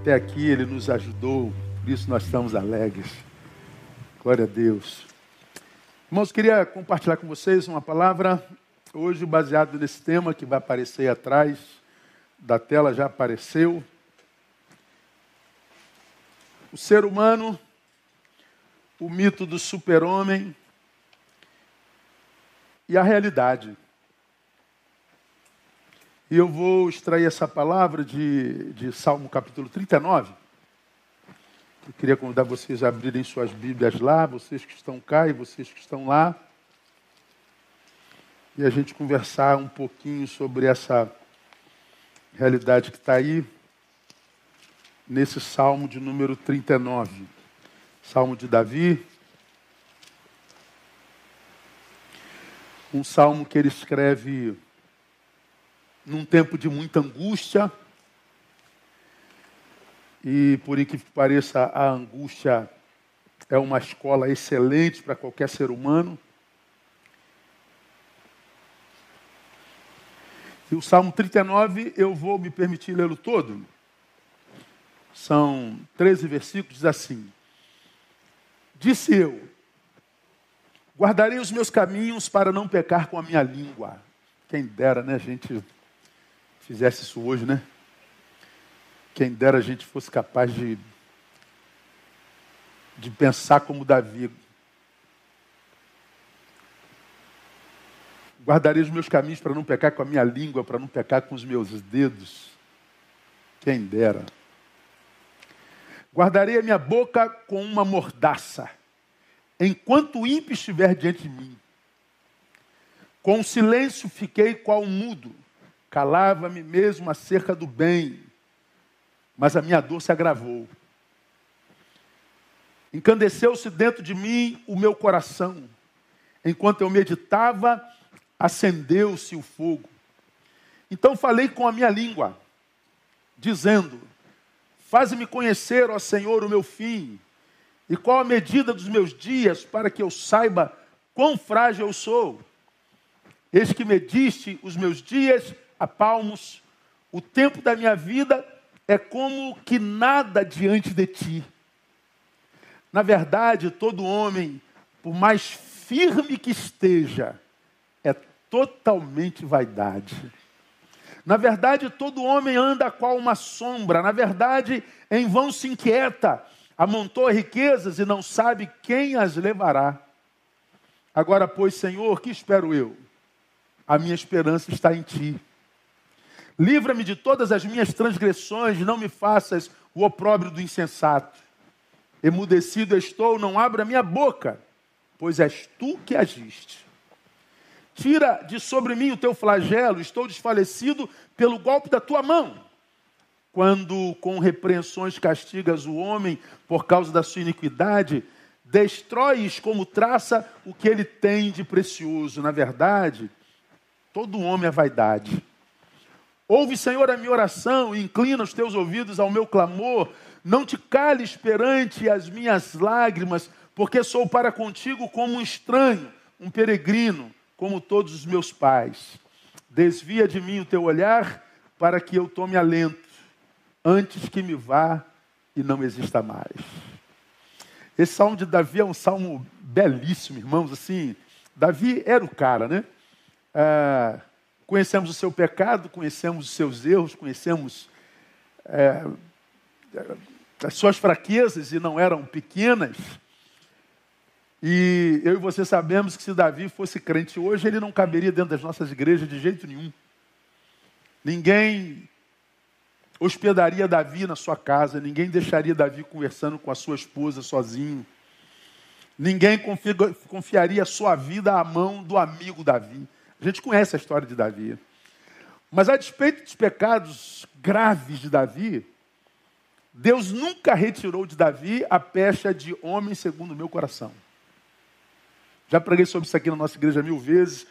Até aqui ele nos ajudou, por isso nós estamos alegres. Glória a Deus. Irmãos, queria compartilhar com vocês uma palavra hoje baseado nesse tema que vai aparecer atrás da tela, já apareceu. O ser humano, o mito do super-homem e a realidade. E eu vou extrair essa palavra de, de Salmo capítulo 39. Eu queria convidar vocês a abrirem suas Bíblias lá, vocês que estão cá e vocês que estão lá. E a gente conversar um pouquinho sobre essa realidade que está aí, nesse Salmo de número 39. Salmo de Davi. Um salmo que ele escreve num tempo de muita angústia. E por que pareça, a angústia é uma escola excelente para qualquer ser humano. E o Salmo 39, eu vou me permitir lê-lo todo. São 13 versículos, diz assim: Disse eu, guardarei os meus caminhos para não pecar com a minha língua. Quem dera, né, gente? Fizesse isso hoje, né? Quem dera a gente fosse capaz de, de pensar como Davi. Guardarei os meus caminhos para não pecar com a minha língua, para não pecar com os meus dedos. Quem dera. Guardarei a minha boca com uma mordaça, enquanto o ímpio estiver diante de mim. Com silêncio fiquei qual mudo Calava-me mesmo acerca do bem, mas a minha dor se agravou. Encandeceu-se dentro de mim o meu coração. Enquanto eu meditava, acendeu-se o fogo. Então falei com a minha língua, dizendo: Faze-me conhecer, ó Senhor, o meu fim, e qual a medida dos meus dias, para que eu saiba quão frágil eu sou. Eis que mediste os meus dias a palmos, o tempo da minha vida é como que nada diante de ti. Na verdade, todo homem, por mais firme que esteja, é totalmente vaidade. Na verdade, todo homem anda qual uma sombra. Na verdade, em vão se inquieta, amontoa riquezas e não sabe quem as levará. Agora, pois, Senhor, que espero eu? A minha esperança está em ti. Livra-me de todas as minhas transgressões, não me faças o opróbrio do insensato. Emudecido estou, não abra minha boca, pois és tu que agiste. Tira de sobre mim o teu flagelo, estou desfalecido pelo golpe da tua mão. Quando com repreensões castigas o homem por causa da sua iniquidade, destróis como traça o que ele tem de precioso. Na verdade, todo homem é vaidade Ouve, Senhor, a minha oração inclina os teus ouvidos ao meu clamor. Não te cales perante as minhas lágrimas, porque sou para contigo como um estranho, um peregrino, como todos os meus pais. Desvia de mim o teu olhar para que eu tome alento, antes que me vá e não exista mais. Esse salmo de Davi é um salmo belíssimo, irmãos. Assim, Davi era o cara, né? Ah, Conhecemos o seu pecado, conhecemos os seus erros, conhecemos é, as suas fraquezas, e não eram pequenas. E eu e você sabemos que se Davi fosse crente hoje, ele não caberia dentro das nossas igrejas de jeito nenhum. Ninguém hospedaria Davi na sua casa, ninguém deixaria Davi conversando com a sua esposa sozinho. Ninguém confiaria a sua vida à mão do amigo Davi. A gente conhece a história de Davi. Mas a despeito dos pecados graves de Davi, Deus nunca retirou de Davi a pecha de homem segundo o meu coração. Já preguei sobre isso aqui na nossa igreja mil vezes.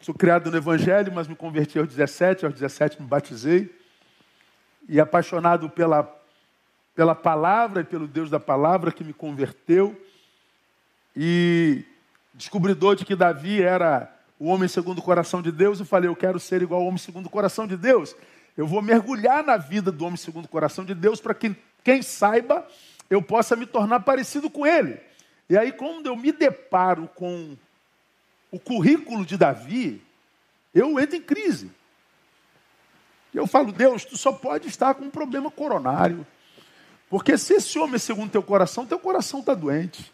Sou criado no Evangelho, mas me converti aos 17, aos 17 me batizei. E apaixonado pela, pela palavra e pelo Deus da palavra que me converteu. E descobridor de que Davi era o homem segundo o coração de Deus, e falei, eu quero ser igual ao homem segundo o coração de Deus. Eu vou mergulhar na vida do homem segundo o coração de Deus para que quem saiba eu possa me tornar parecido com ele. E aí, quando eu me deparo com o currículo de Davi, eu entro em crise. Eu falo, Deus, tu só pode estar com um problema coronário. Porque se esse homem é segundo teu coração, teu coração está doente.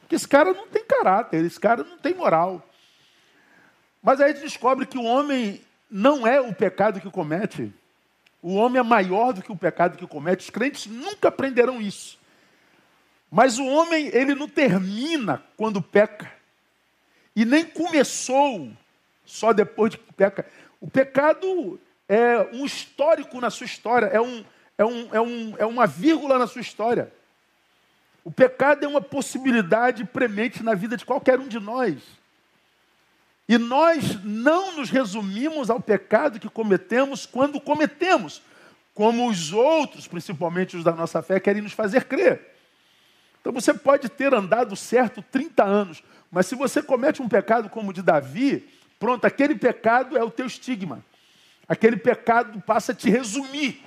Porque esse cara não tem caráter, esse cara não tem moral. Mas aí a gente descobre que o homem não é o pecado que comete. O homem é maior do que o pecado que comete. Os crentes nunca aprenderão isso. Mas o homem, ele não termina quando peca. E nem começou só depois de que peca. O pecado é um histórico na sua história, é, um, é, um, é, um, é uma vírgula na sua história. O pecado é uma possibilidade premente na vida de qualquer um de nós. E nós não nos resumimos ao pecado que cometemos quando cometemos, como os outros, principalmente os da nossa fé, querem nos fazer crer. Então você pode ter andado certo 30 anos, mas se você comete um pecado como o de Davi, pronto, aquele pecado é o teu estigma. Aquele pecado passa a te resumir.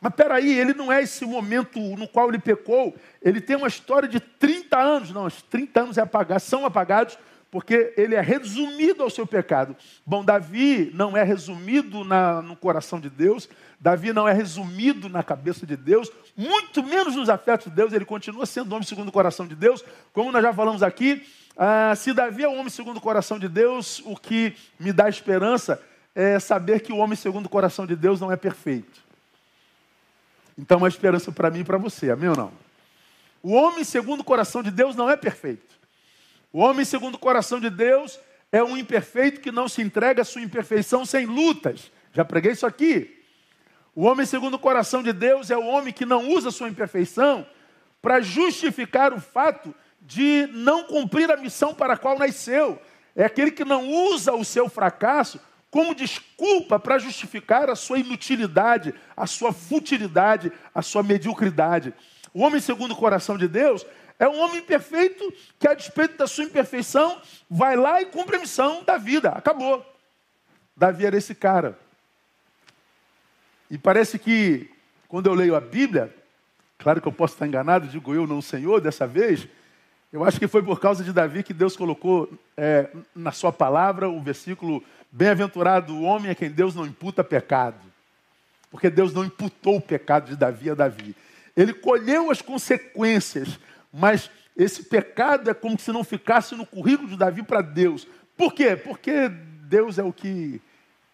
Mas peraí, ele não é esse momento no qual ele pecou. Ele tem uma história de 30 anos. Não, os 30 anos é apagar, são apagados porque ele é resumido ao seu pecado. Bom, Davi não é resumido na, no coração de Deus, Davi não é resumido na cabeça de Deus, muito menos nos afetos de Deus, ele continua sendo homem segundo o coração de Deus, como nós já falamos aqui. Ah, se Davi é homem segundo o coração de Deus, o que me dá esperança é saber que o homem segundo o coração de Deus não é perfeito. Então, uma esperança para mim e para você, amém ou não? O homem segundo o coração de Deus não é perfeito. O homem segundo o coração de Deus é um imperfeito que não se entrega à sua imperfeição sem lutas. Já preguei isso aqui. O homem segundo o coração de Deus é o homem que não usa sua imperfeição para justificar o fato de não cumprir a missão para a qual nasceu. É aquele que não usa o seu fracasso como desculpa para justificar a sua inutilidade, a sua futilidade, a sua mediocridade. O homem segundo o coração de Deus é um homem perfeito que, a despeito da sua imperfeição, vai lá e cumpre a missão da vida. Acabou. Davi era esse cara. E parece que, quando eu leio a Bíblia, claro que eu posso estar enganado, digo eu, não o Senhor, dessa vez, eu acho que foi por causa de Davi que Deus colocou é, na sua palavra o versículo: Bem-aventurado o homem a quem Deus não imputa pecado. Porque Deus não imputou o pecado de Davi a Davi. Ele colheu as consequências mas esse pecado é como se não ficasse no currículo de Davi para Deus. Por quê? Porque Deus é o que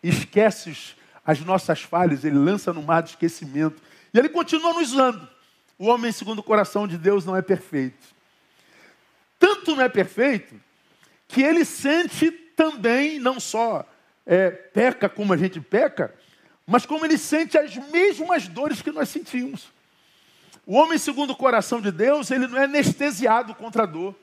esquece as nossas falhas, ele lança no mar de esquecimento. E ele continua nos usando. O homem, segundo o coração de Deus, não é perfeito. Tanto não é perfeito que ele sente também, não só é, peca como a gente peca, mas como ele sente as mesmas dores que nós sentimos. O homem segundo o coração de Deus, ele não é anestesiado contra a dor.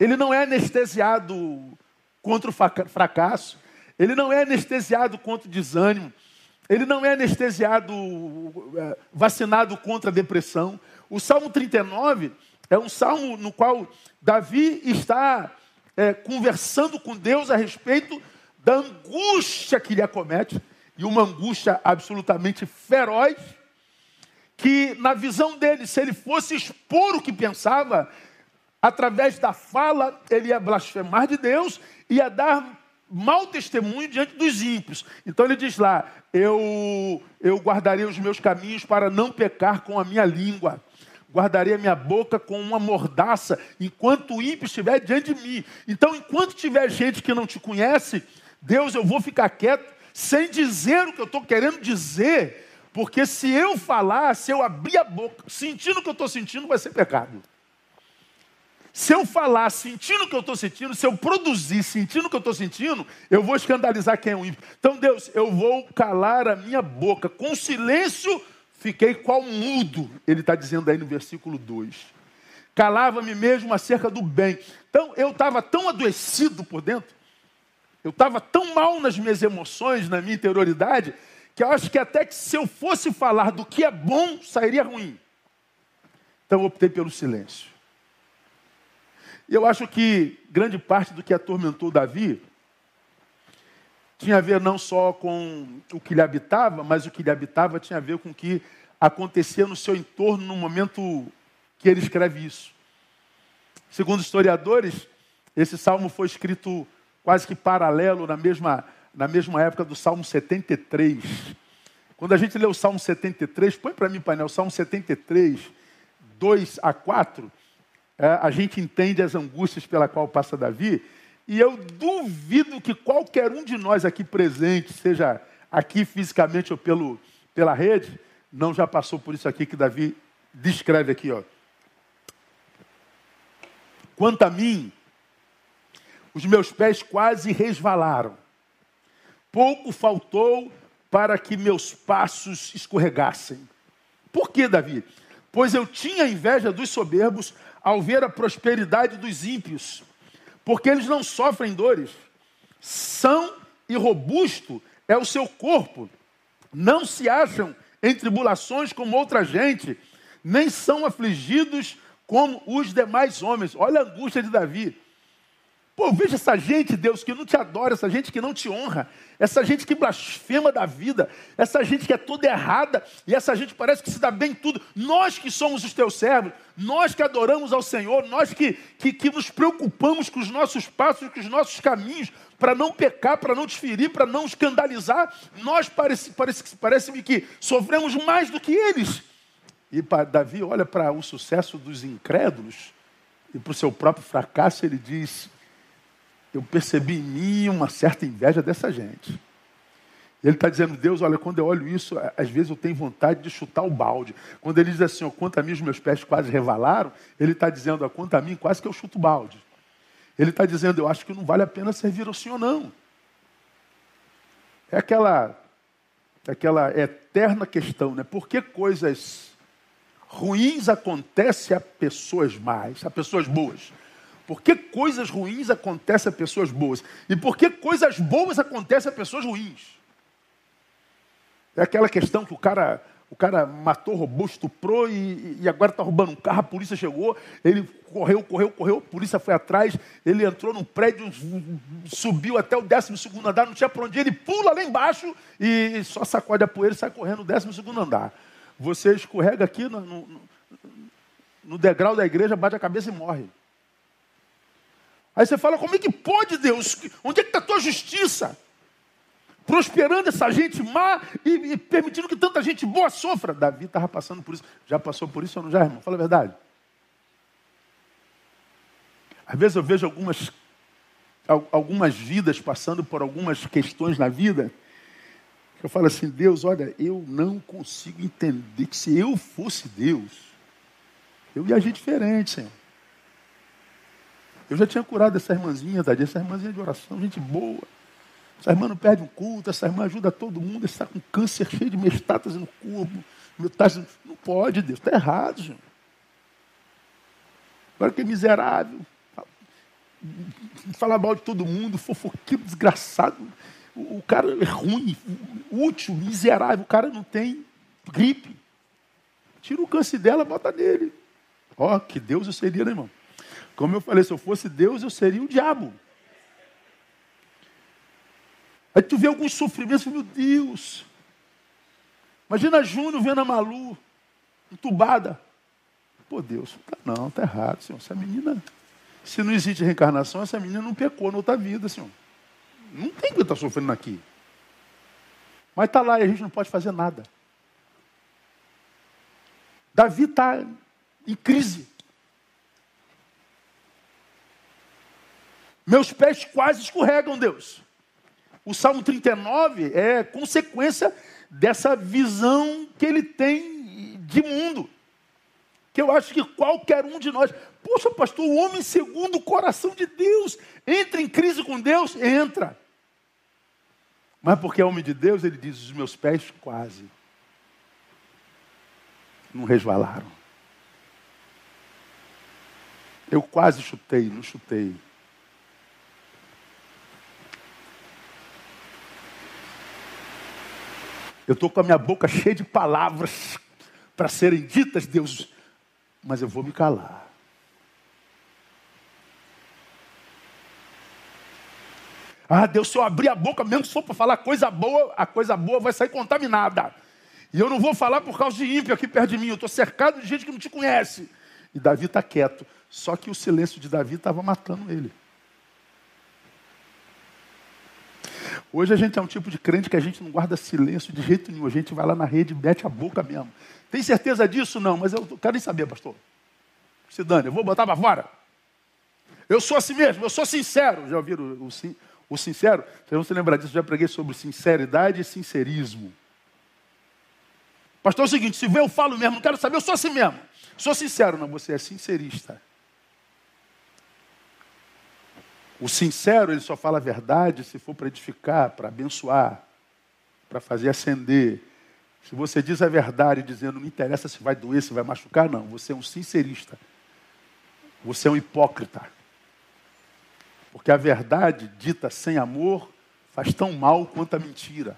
Ele não é anestesiado contra o fracasso. Ele não é anestesiado contra o desânimo. Ele não é anestesiado, é, vacinado contra a depressão. O Salmo 39 é um salmo no qual Davi está é, conversando com Deus a respeito da angústia que lhe acomete, e uma angústia absolutamente feroz, que, na visão dele, se ele fosse expor o que pensava, através da fala, ele ia blasfemar de Deus, ia dar mau testemunho diante dos ímpios. Então ele diz lá: eu, eu guardarei os meus caminhos para não pecar com a minha língua. Guardarei a minha boca com uma mordaça, enquanto o ímpio estiver diante de mim. Então, enquanto tiver gente que não te conhece, Deus, eu vou ficar quieto, sem dizer o que eu estou querendo dizer, porque se eu falar, se eu abrir a boca, sentindo o que eu estou sentindo, vai ser pecado. Se eu falar sentindo o que eu estou sentindo, se eu produzir sentindo o que eu estou sentindo, eu vou escandalizar quem é o ímpio. Então, Deus, eu vou calar a minha boca. Com silêncio, fiquei qual mudo. Ele está dizendo aí no versículo 2. Calava-me mesmo acerca do bem. Então, eu estava tão adoecido por dentro, eu estava tão mal nas minhas emoções, na minha interioridade, que eu acho que até que se eu fosse falar do que é bom, sairia ruim. Então eu optei pelo silêncio. E eu acho que grande parte do que atormentou Davi tinha a ver não só com o que lhe habitava, mas o que lhe habitava tinha a ver com o que acontecia no seu entorno no momento que ele escreve isso. Segundo historiadores, esse salmo foi escrito quase que paralelo na mesma, na mesma época do Salmo 73. Quando a gente lê o Salmo 73, põe para mim, painel, Salmo 73, 2 a 4, é, a gente entende as angústias pela qual passa Davi, e eu duvido que qualquer um de nós aqui presente, seja aqui fisicamente ou pelo, pela rede, não já passou por isso aqui que Davi descreve aqui, ó. Quanto a mim, os meus pés quase resvalaram. Pouco faltou para que meus passos escorregassem. Por que, Davi? Pois eu tinha inveja dos soberbos ao ver a prosperidade dos ímpios, porque eles não sofrem dores. São e robusto é o seu corpo. Não se acham em tribulações como outra gente, nem são afligidos como os demais homens. Olha a angústia de Davi. Pô, veja essa gente, Deus, que não te adora, essa gente que não te honra, essa gente que blasfema da vida, essa gente que é toda errada, e essa gente parece que se dá bem em tudo. Nós que somos os teus servos, nós que adoramos ao Senhor, nós que, que, que nos preocupamos com os nossos passos, com os nossos caminhos, para não pecar, para não te ferir, para não escandalizar, nós parece, parece, parece-me que sofremos mais do que eles. E Davi olha para o sucesso dos incrédulos e para o seu próprio fracasso, ele diz: Eu percebi em mim uma certa inveja dessa gente. Ele está dizendo, Deus, olha, quando eu olho isso, às vezes eu tenho vontade de chutar o balde. Quando ele diz assim, ó, quanto a mim os meus pés quase revalaram, ele está dizendo, ó, quanto a mim quase que eu chuto o balde. Ele está dizendo, eu acho que não vale a pena servir ao Senhor, não. É aquela, aquela eterna questão, né? Por que coisas ruins acontecem a pessoas mais, a pessoas boas? Por que coisas ruins acontecem a pessoas boas? E por que coisas boas acontecem a pessoas ruins? É aquela questão que o cara, o cara matou, roubou, estuprou e, e agora está roubando um carro, a polícia chegou, ele correu, correu, correu, a polícia foi atrás, ele entrou num prédio, subiu até o 12 andar, não tinha para onde ir, ele pula lá embaixo e só sacode a poeira e sai correndo no 12 andar. Você escorrega aqui no, no, no degrau da igreja, bate a cabeça e morre. Aí você fala, como é que pode, Deus? Onde é que está a tua justiça? Prosperando essa gente má e, e, permitindo que tanta gente boa sofra. Davi estava passando por isso. Já passou por isso ou não já, irmão? Fala a verdade. Às vezes eu vejo algumas, algumas vidas passando por algumas questões na vida eu falo assim, Deus, olha, eu não consigo entender que se eu fosse Deus, eu ia agir diferente, Senhor. Eu já tinha curado essa irmãzinha, Tadinha, essa irmãzinha de oração, gente boa. Essa irmã não perde um culto, essa irmã ajuda todo mundo, está com câncer cheio de metástase no corpo. Metástase, não pode, Deus, está errado, Senhor. Agora que é miserável. Fala mal de todo mundo, fofoqueiro, desgraçado. O, cara é ruim, útil, miserável, o cara não tem gripe. Tira o câncer dela, bota nele. Ó, oh, que Deus eu seria, né, irmão? Como eu falei, se eu fosse Deus, eu seria o diabo. Aí tu vê alguns sofrimentos, meu Deus. Imagina Júnior vendo a Malu, entubada. Pô, Deus, tá, não, tá errado, senhor. Essa menina, se não existe reencarnação, essa menina não pecou na outra vida, senhor. Não tem que estar sofrendo aqui. Mas está lá e a gente não pode fazer nada. Davi está em crise. Meus pés quase escorregam, Deus. O Salmo 39 é consequência dessa visão que ele tem de mundo. Que eu acho que qualquer um de nós. Poxa, pastor, o homem segundo o coração de Deus. Entra em crise com Deus? Entra. Mas porque é homem de Deus, ele diz: os meus pés quase não resvalaram. Eu quase chutei, não chutei. Eu estou com a minha boca cheia de palavras para serem ditas, Deus, mas eu vou me calar. Ah, Deus, se eu abrir a boca, mesmo for para falar coisa boa, a coisa boa vai sair contaminada. E eu não vou falar por causa de ímpio aqui perto de mim. Eu estou cercado de gente que não te conhece. E Davi está quieto. Só que o silêncio de Davi estava matando ele. Hoje a gente é um tipo de crente que a gente não guarda silêncio de jeito nenhum. A gente vai lá na rede e mete a boca mesmo. Tem certeza disso? Não, mas eu quero nem saber, pastor. Se dane, eu vou botar para fora. Eu sou assim mesmo, eu sou sincero. Já ouviram o, o, o sincero? Vocês vão se lembrar disso, eu já preguei sobre sinceridade e sincerismo. Pastor, é o seguinte, se vê eu falo mesmo, não quero saber, eu sou assim mesmo. Sou sincero, não, você é sincerista. O sincero, ele só fala a verdade se for para edificar, para abençoar, para fazer ascender. Se você diz a verdade dizendo, não interessa se vai doer, se vai machucar, não. Você é um sincerista. Você é um hipócrita. Porque a verdade dita sem amor faz tão mal quanto a mentira.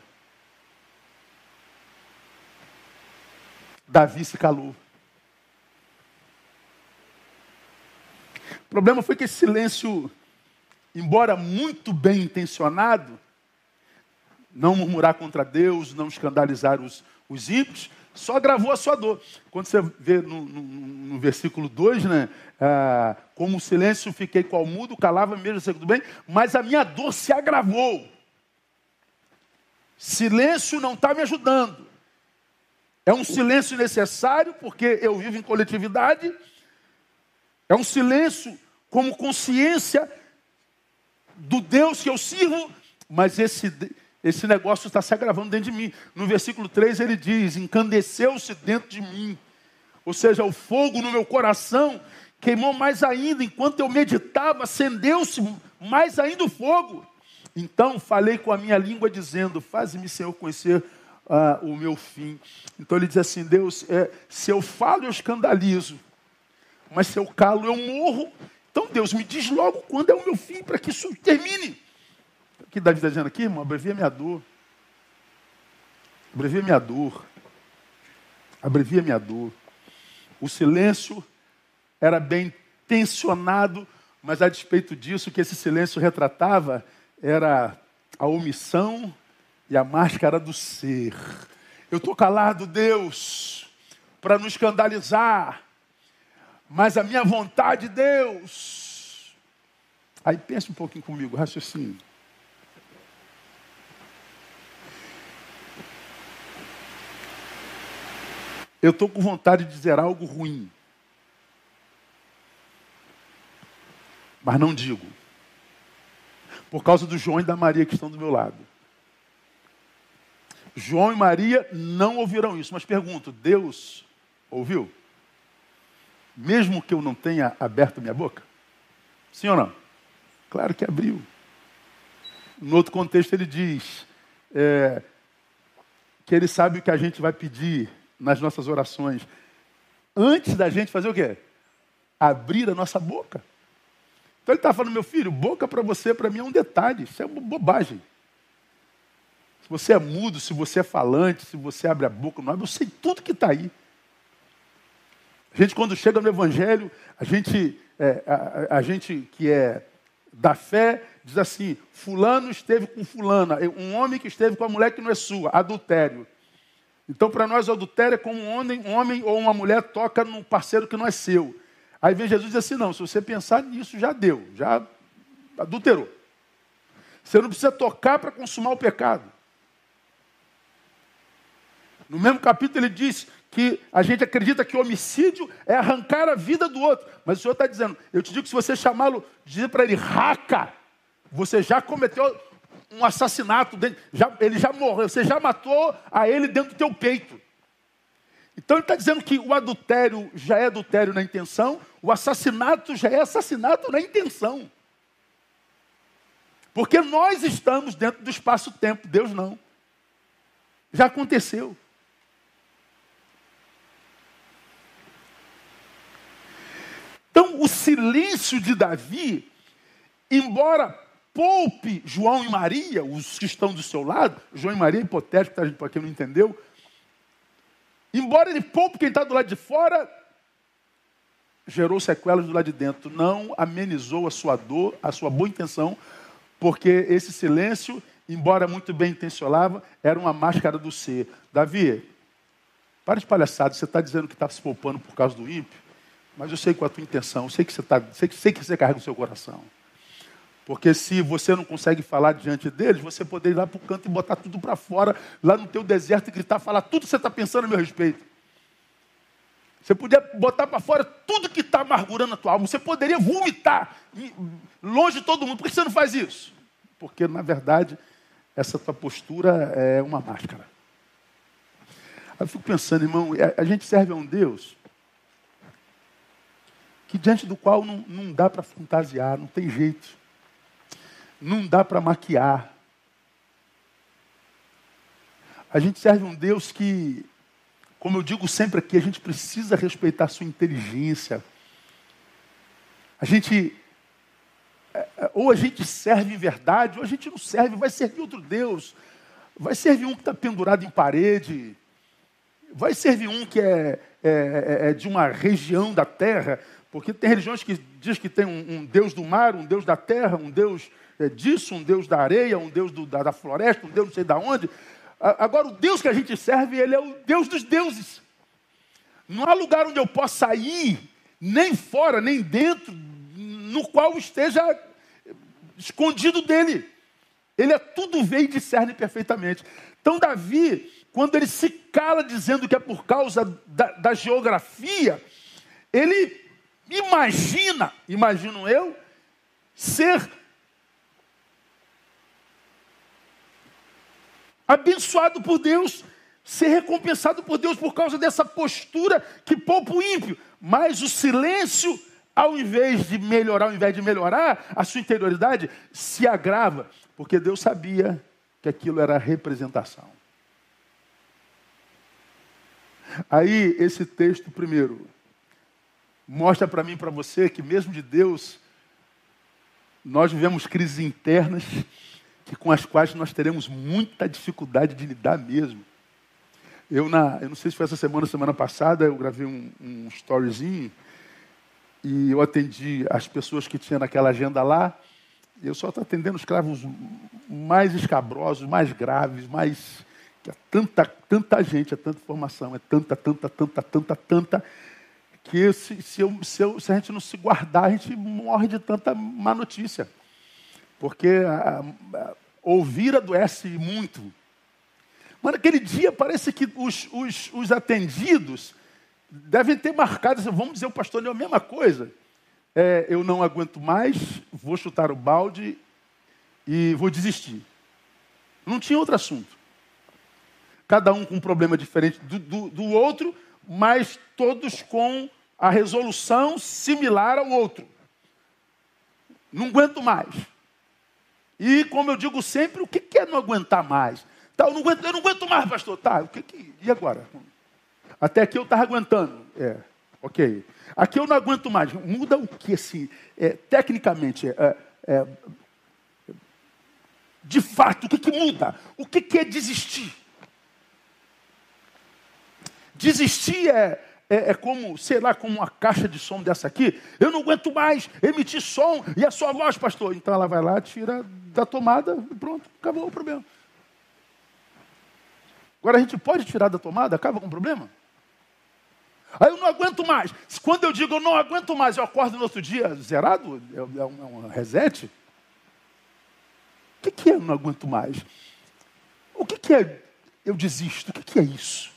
Davi se calou. O problema foi que esse silêncio, embora muito bem intencionado, não murmurar contra Deus, não escandalizar os, os ímpios, só agravou a sua dor. Quando você vê no, no, no versículo 2, né? Ah, como o silêncio fiquei qual mudo, calava mesmo, sei tudo bem, mas a minha dor se agravou. Silêncio não está me ajudando. É um silêncio necessário, porque eu vivo em coletividade. É um silêncio como consciência do Deus que eu sirvo, mas esse, esse negócio está se agravando dentro de mim. No versículo 3 ele diz: Encandeceu-se dentro de mim. Ou seja, o fogo no meu coração queimou mais ainda. Enquanto eu meditava, acendeu-se mais ainda o fogo. Então falei com a minha língua, dizendo: Faze-me, Senhor, conhecer ah, o meu fim. Então ele diz assim: Deus, é, se eu falo, eu escandalizo, mas se eu calo, eu morro. Então Deus me diz logo quando é o meu fim, para que isso termine. O que Davi está dizendo aqui, irmão? Abrevia minha dor. Abrevia minha dor. Abrevia minha dor. O silêncio era bem tensionado, mas a despeito disso, o que esse silêncio retratava era a omissão e a máscara do ser. Eu estou calado, Deus, para não escandalizar, mas a minha vontade, Deus. Aí pensa um pouquinho comigo, raciocínio. Eu estou com vontade de dizer algo ruim. Mas não digo. Por causa do João e da Maria que estão do meu lado. João e Maria não ouviram isso, mas pergunto: Deus ouviu? Mesmo que eu não tenha aberto minha boca? Sim ou não? Claro que abriu. No outro contexto, ele diz é, que ele sabe o que a gente vai pedir nas nossas orações. Antes da gente fazer o quê? Abrir a nossa boca. Então ele está falando, meu filho, boca para você, para mim é um detalhe, isso é bobagem. Se você é mudo, se você é falante, se você abre a boca, não abre, eu sei tudo que está aí. A gente, quando chega no Evangelho, a gente, é, a, a, gente que é da fé, diz assim: Fulano esteve com Fulana, um homem que esteve com a mulher que não é sua, adultério. Então, para nós, adultério é como um homem, um homem ou uma mulher toca num parceiro que não é seu. Aí vem Jesus e diz assim: não, se você pensar nisso, já deu, já adulterou. Você não precisa tocar para consumar o pecado. No mesmo capítulo ele diz que a gente acredita que homicídio é arrancar a vida do outro. Mas o Senhor está dizendo, eu te digo que se você chamá-lo, dizer para ele raca, você já cometeu um assassinato, já, ele já morreu, você já matou a ele dentro do teu peito. Então ele está dizendo que o adultério já é adultério na intenção, o assassinato já é assassinato na intenção. Porque nós estamos dentro do espaço-tempo, Deus não. Já aconteceu. Então, o silêncio de Davi, embora poupe João e Maria, os que estão do seu lado, João e Maria é hipotético, tá, para quem não entendeu, embora ele poupe quem está do lado de fora, gerou sequelas do lado de dentro, não amenizou a sua dor, a sua boa intenção, Porque esse silêncio, embora muito bem intencionado, era uma máscara do ser. Davi, para de palhaçada, você está dizendo que está se poupando por causa do ímpio, mas eu sei qual é a tua intenção, eu sei que você, tá, sei, sei que você carrega o seu coração. Porque se você não consegue falar diante deles, você poderia ir lá para o canto e botar tudo para fora, lá no teu deserto e gritar, falar tudo que você está pensando a meu respeito. Você podia botar para fora tudo que está amargurando a tua alma. Você poderia vomitar longe de todo mundo. Por que você não faz isso? Porque, na verdade, essa tua postura é uma máscara. Eu fico pensando, irmão, a gente serve a um Deus que diante do qual não, não dá para fantasiar, não tem jeito. Não dá para maquiar. A gente serve um Deus que como eu digo sempre aqui, a gente precisa respeitar sua inteligência. A gente. É, é, ou a gente serve em verdade, ou a gente não serve, vai servir outro Deus. Vai servir um que está pendurado em parede. Vai servir um que é, é, é, é, de uma região da terra. Porque tem religiões que diz que tem um, um Deus do mar, um Deus da terra, um Deus disso, um Deus da areia, um Deus do, da, da floresta, um Deus não sei de onde. Agora, o Deus que a gente serve, ele é o Deus dos deuses. Não há lugar onde eu possa ir, nem fora, nem dentro, no qual esteja escondido dele. Ele é tudo vê e discerne perfeitamente. Então, Davi, quando ele se cala dizendo que é por causa da, da geografia, ele imagina, imagino eu, ser abençoado por Deus, ser recompensado por Deus por causa dessa postura que poupa o ímpio. Mas o silêncio, ao invés de melhorar, ao invés de melhorar, a sua interioridade se agrava, porque Deus sabia que aquilo era representação. Aí, esse texto, primeiro, mostra para mim e para você que, mesmo de Deus, nós vivemos crises internas que com as quais nós teremos muita dificuldade de lidar mesmo. Eu, na, eu não sei se foi essa semana, semana passada, eu gravei um, um storyzinho e eu atendi as pessoas que tinha naquela agenda lá. Eu só estou atendendo os cravos mais escabrosos, mais graves, mais. Que é tanta, tanta gente, é tanta informação, é tanta, tanta, tanta, tanta, tanta, que se, se, eu, se, eu, se a gente não se guardar, a gente morre de tanta má notícia. Porque a, a, ouvir adoece muito. Mas naquele dia parece que os, os, os atendidos devem ter marcado, vamos dizer o pastor é a mesma coisa. É, eu não aguento mais, vou chutar o balde e vou desistir. Não tinha outro assunto. Cada um com um problema diferente do, do, do outro, mas todos com a resolução similar ao outro. Não aguento mais. E como eu digo sempre, o que é não aguentar mais? Tá, eu, não aguento, eu não aguento mais, pastor. Tá, o que, que e agora? Até aqui eu estava aguentando. É, ok. Aqui eu não aguento mais. Muda o que, assim, é, tecnicamente, é, é, de fato, o que, que muda? O que, que é desistir? Desistir é, é, é, como, sei lá, como uma caixa de som dessa aqui. Eu não aguento mais emitir som e a sua voz, pastor. Então ela vai lá, tira da tomada e pronto, acabou o problema. Agora a gente pode tirar da tomada, acaba com o problema? Aí eu não aguento mais. Quando eu digo eu não aguento mais, eu acordo no outro dia zerado? É, é um, é um reset? O que, que é eu não aguento mais? O que, que é eu desisto? O que, que é isso?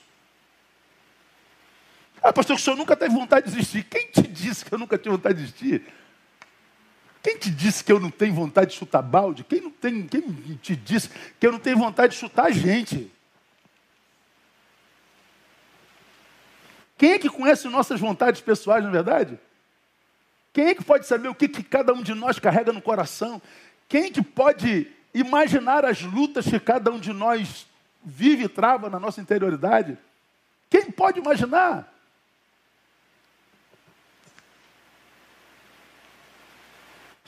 Ah, pastor, o senhor nunca teve vontade de desistir. Quem te disse que eu nunca tive vontade de desistir? Quem te disse que eu não tenho vontade de chutar balde? Quem, não tem, quem te disse que eu não tenho vontade de chutar a gente? Quem é que conhece nossas vontades pessoais, na é verdade? Quem é que pode saber o que, que cada um de nós carrega no coração? Quem é que pode imaginar as lutas que cada um de nós vive e trava na nossa interioridade? Quem pode imaginar?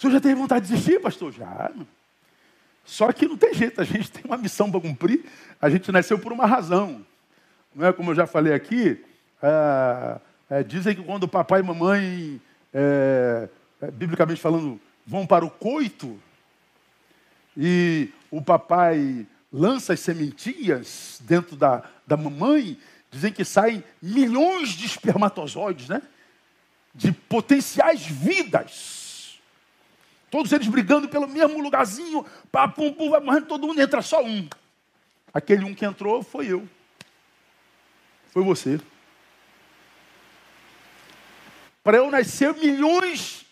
O senhor já teve vontade de desistir, pastor? Já. Só que não tem jeito, a gente tem uma missão para cumprir, a gente nasceu por uma razão. Não é como eu já falei aqui, é, é, dizem que quando o papai e mamãe, é, biblicamente falando, vão para o coito, e o papai lança as sementinhas dentro da, da mamãe, dizem que saem milhões de espermatozoides, né? De potenciais vidas. Todos eles brigando pelo mesmo lugarzinho, pá, pum, pum, vai morrendo todo mundo, entra só um. Aquele um que entrou foi eu. Foi você. Para eu nascer, milhões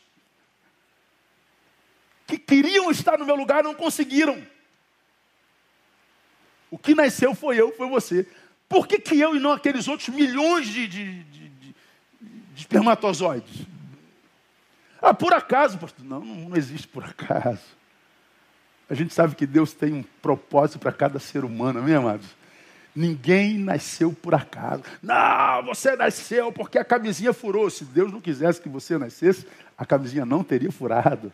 que queriam estar no meu lugar não conseguiram. O que nasceu foi eu, foi você. Por que, que eu e não aqueles outros milhões de, de, de, de espermatozoides? Ah, por acaso, pastor? Não, não existe por acaso. A gente sabe que Deus tem um propósito para cada ser humano, amém, amados? Ninguém nasceu por acaso. Não, você nasceu porque a camisinha furou. Se Deus não quisesse que você nascesse, a camisinha não teria furado.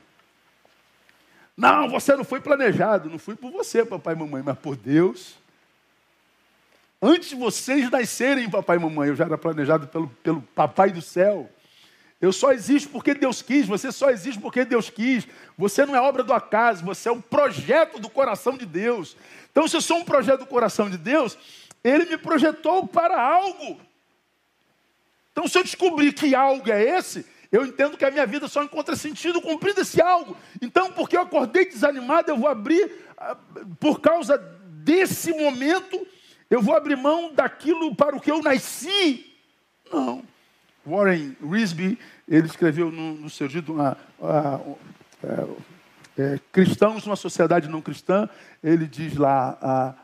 Não, você não foi planejado. Não fui por você, papai e mamãe, mas por Deus. Antes de vocês nascerem, papai e mamãe, eu já era planejado pelo, pelo papai do céu. Eu só existo porque Deus quis, você só existe porque Deus quis. Você não é obra do acaso, você é um projeto do coração de Deus. Então, se eu sou um projeto do coração de Deus, Ele me projetou para algo. Então, se eu descobrir que algo é esse, eu entendo que a minha vida só encontra sentido cumprindo esse algo. Então, porque eu acordei desanimado, eu vou abrir, ah, por causa desse momento, eu vou abrir mão daquilo para o que eu nasci. Não. Warren Risby, ele escreveu no, no seu livro uma, uma, é, Cristãos numa sociedade não cristã, ele diz lá,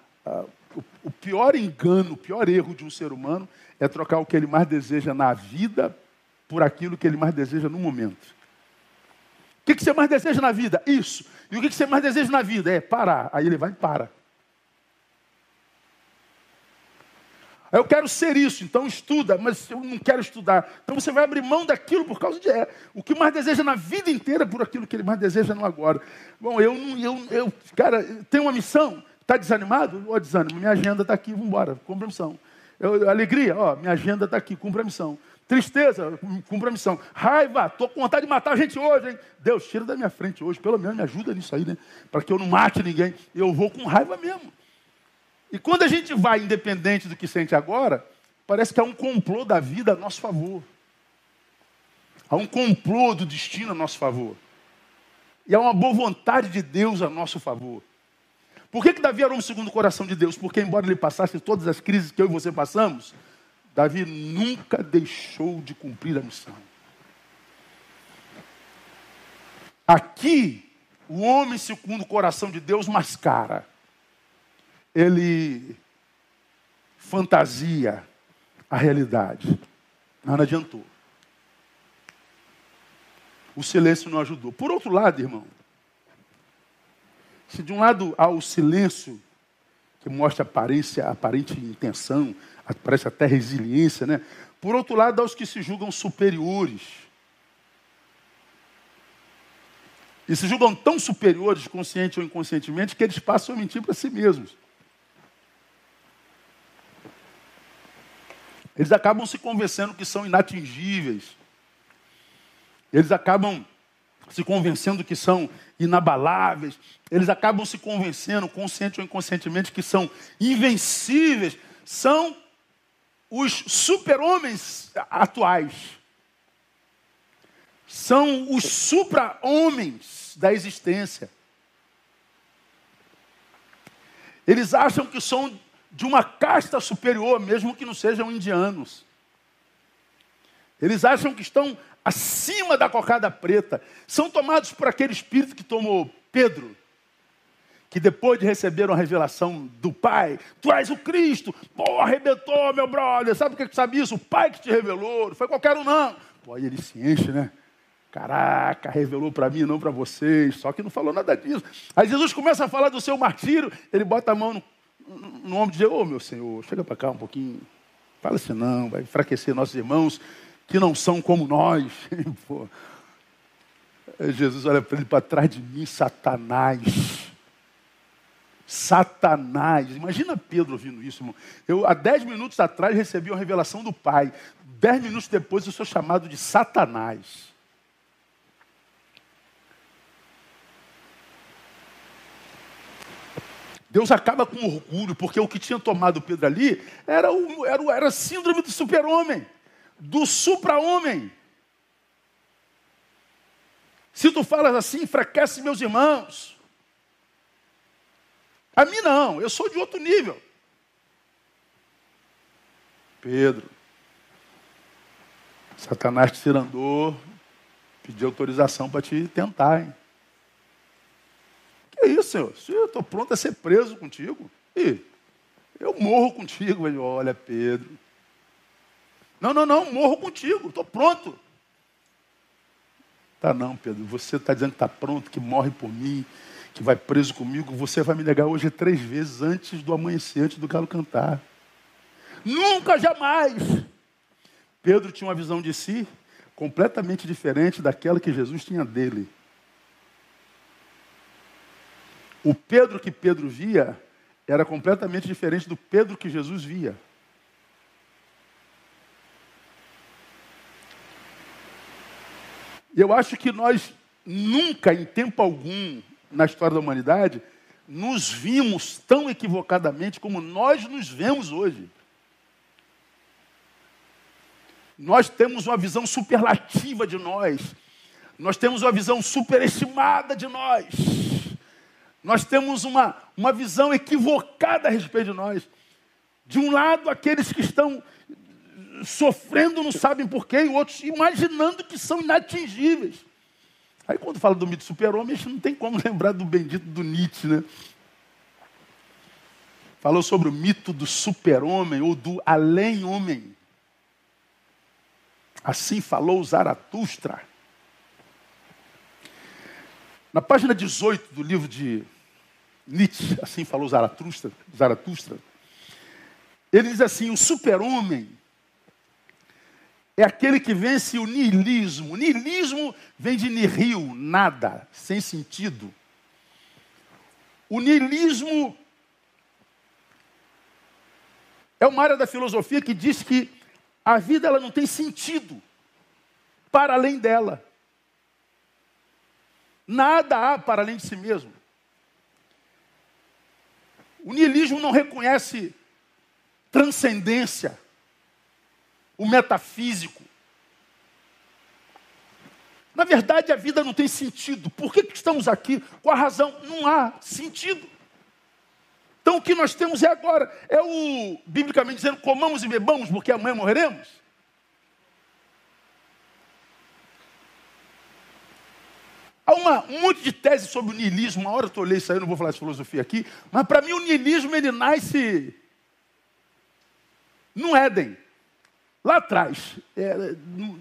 o, o pior engano, o pior erro de um ser humano é trocar o que ele mais deseja na vida por aquilo que ele mais deseja no momento. O que, que você mais deseja na vida? Isso. E o que, que você mais deseja na vida? É parar. Aí ele vai e para. Eu quero ser isso, então estuda, mas eu não quero estudar. Então você vai abrir mão daquilo por causa de é, o que mais deseja na vida inteira por aquilo que ele mais deseja no agora. Bom, eu eu, eu cara, tenho uma missão. Está desanimado? Ó, desânimo. Minha agenda está aqui, vamos embora, cumpra a missão. Eu, alegria, ó, minha agenda está aqui, cumpra a missão. Tristeza, cumpra a missão. Raiva, estou com vontade de matar a gente hoje, hein? Deus, tira da minha frente hoje, pelo menos me ajuda nisso aí, né? Para que eu não mate ninguém. Eu vou com raiva mesmo. E quando a gente vai independente do que sente agora, parece que há um complô da vida a nosso favor. Há um complô do destino a nosso favor. E há uma boa vontade de Deus a nosso favor. Por que, que Davi era um segundo coração de Deus? Porque, embora ele passasse todas as crises que eu e você passamos, Davi nunca deixou de cumprir a missão. Aqui, o homem segundo o coração de Deus mascara. Ele fantasia a realidade. Não adiantou. O silêncio não ajudou. Por outro lado, irmão, se de um lado há o silêncio que mostra aparência, aparente intenção, parece até resiliência, né? Por outro lado, aos que se julgam superiores. E se julgam tão superiores, consciente ou inconscientemente, que eles passam a mentir para si mesmos. Eles acabam se convencendo que são inatingíveis. Eles acabam se convencendo que são inabaláveis. Eles acabam se convencendo, consciente ou inconscientemente, que são invencíveis. São os super-homens atuais. São os supra-homens da existência. Eles acham que são de uma casta superior, mesmo que não sejam indianos. Eles acham que estão acima da cocada preta. São tomados por aquele espírito que tomou Pedro que depois de receber uma revelação do Pai, tu és o Cristo, pô, arrebentou, meu brother, sabe o que sabe isso? O Pai que te revelou, não foi qualquer um, não. Pô, aí ele se enche, né? Caraca, revelou para mim, não para vocês, só que não falou nada disso. Aí Jesus começa a falar do seu martírio, ele bota a mão no, no ombro e diz: Ô oh, meu Senhor, chega para cá um pouquinho, fala assim, não, vai enfraquecer nossos irmãos que não são como nós. Jesus olha para ele para trás de mim, Satanás. Satanás. Imagina Pedro ouvindo isso, irmão. Eu, há dez minutos atrás, recebi uma revelação do Pai. Dez minutos depois, eu sou chamado de Satanás. Deus acaba com orgulho, porque o que tinha tomado Pedro ali era, o, era, era a síndrome do super-homem, do supra-homem. Se tu falas assim, enfraquece meus irmãos. A mim não, eu sou de outro nível. Pedro, Satanás te cirandou, pediu autorização para te tentar, hein? Que isso, senhor? Eu estou pronto a ser preso contigo. E eu morro contigo. Ele, olha, Pedro. Não, não, não, morro contigo, estou pronto. Tá não, Pedro, você está dizendo que está pronto, que morre por mim, que vai preso comigo, você vai me negar hoje três vezes antes do amanhecer, antes do galo cantar. Nunca, jamais. Pedro tinha uma visão de si completamente diferente daquela que Jesus tinha dele. O Pedro que Pedro via era completamente diferente do Pedro que Jesus via. Eu acho que nós nunca, em tempo algum, na história da humanidade, nos vimos tão equivocadamente como nós nos vemos hoje. Nós temos uma visão superlativa de nós. Nós temos uma visão superestimada de nós. Nós temos uma, uma visão equivocada a respeito de nós. De um lado, aqueles que estão sofrendo, não sabem porquê, e outros imaginando que são inatingíveis. Aí quando fala do mito super-homem, a gente não tem como lembrar do bendito do Nietzsche, né? Falou sobre o mito do super-homem ou do além-homem. Assim falou Zaratustra. Na página 18 do livro de Nietzsche, assim falou Zaratustra, Zaratustra ele diz assim: o super-homem é aquele que vence o niilismo. O niilismo vem de nihil, nada, sem sentido. O niilismo é uma área da filosofia que diz que a vida ela não tem sentido para além dela. Nada há para além de si mesmo. O niilismo não reconhece transcendência, o metafísico. Na verdade, a vida não tem sentido. Por que, estamos aqui? Qual a razão? Não há sentido. Então, o que nós temos é agora. É o, biblicamente dizendo, comamos e bebamos, porque amanhã morreremos. Há uma, um monte de tese sobre o niilismo. Uma hora eu olhei isso aí, não vou falar de filosofia aqui. Mas para mim o niilismo ele nasce no Éden. Lá atrás. É, no,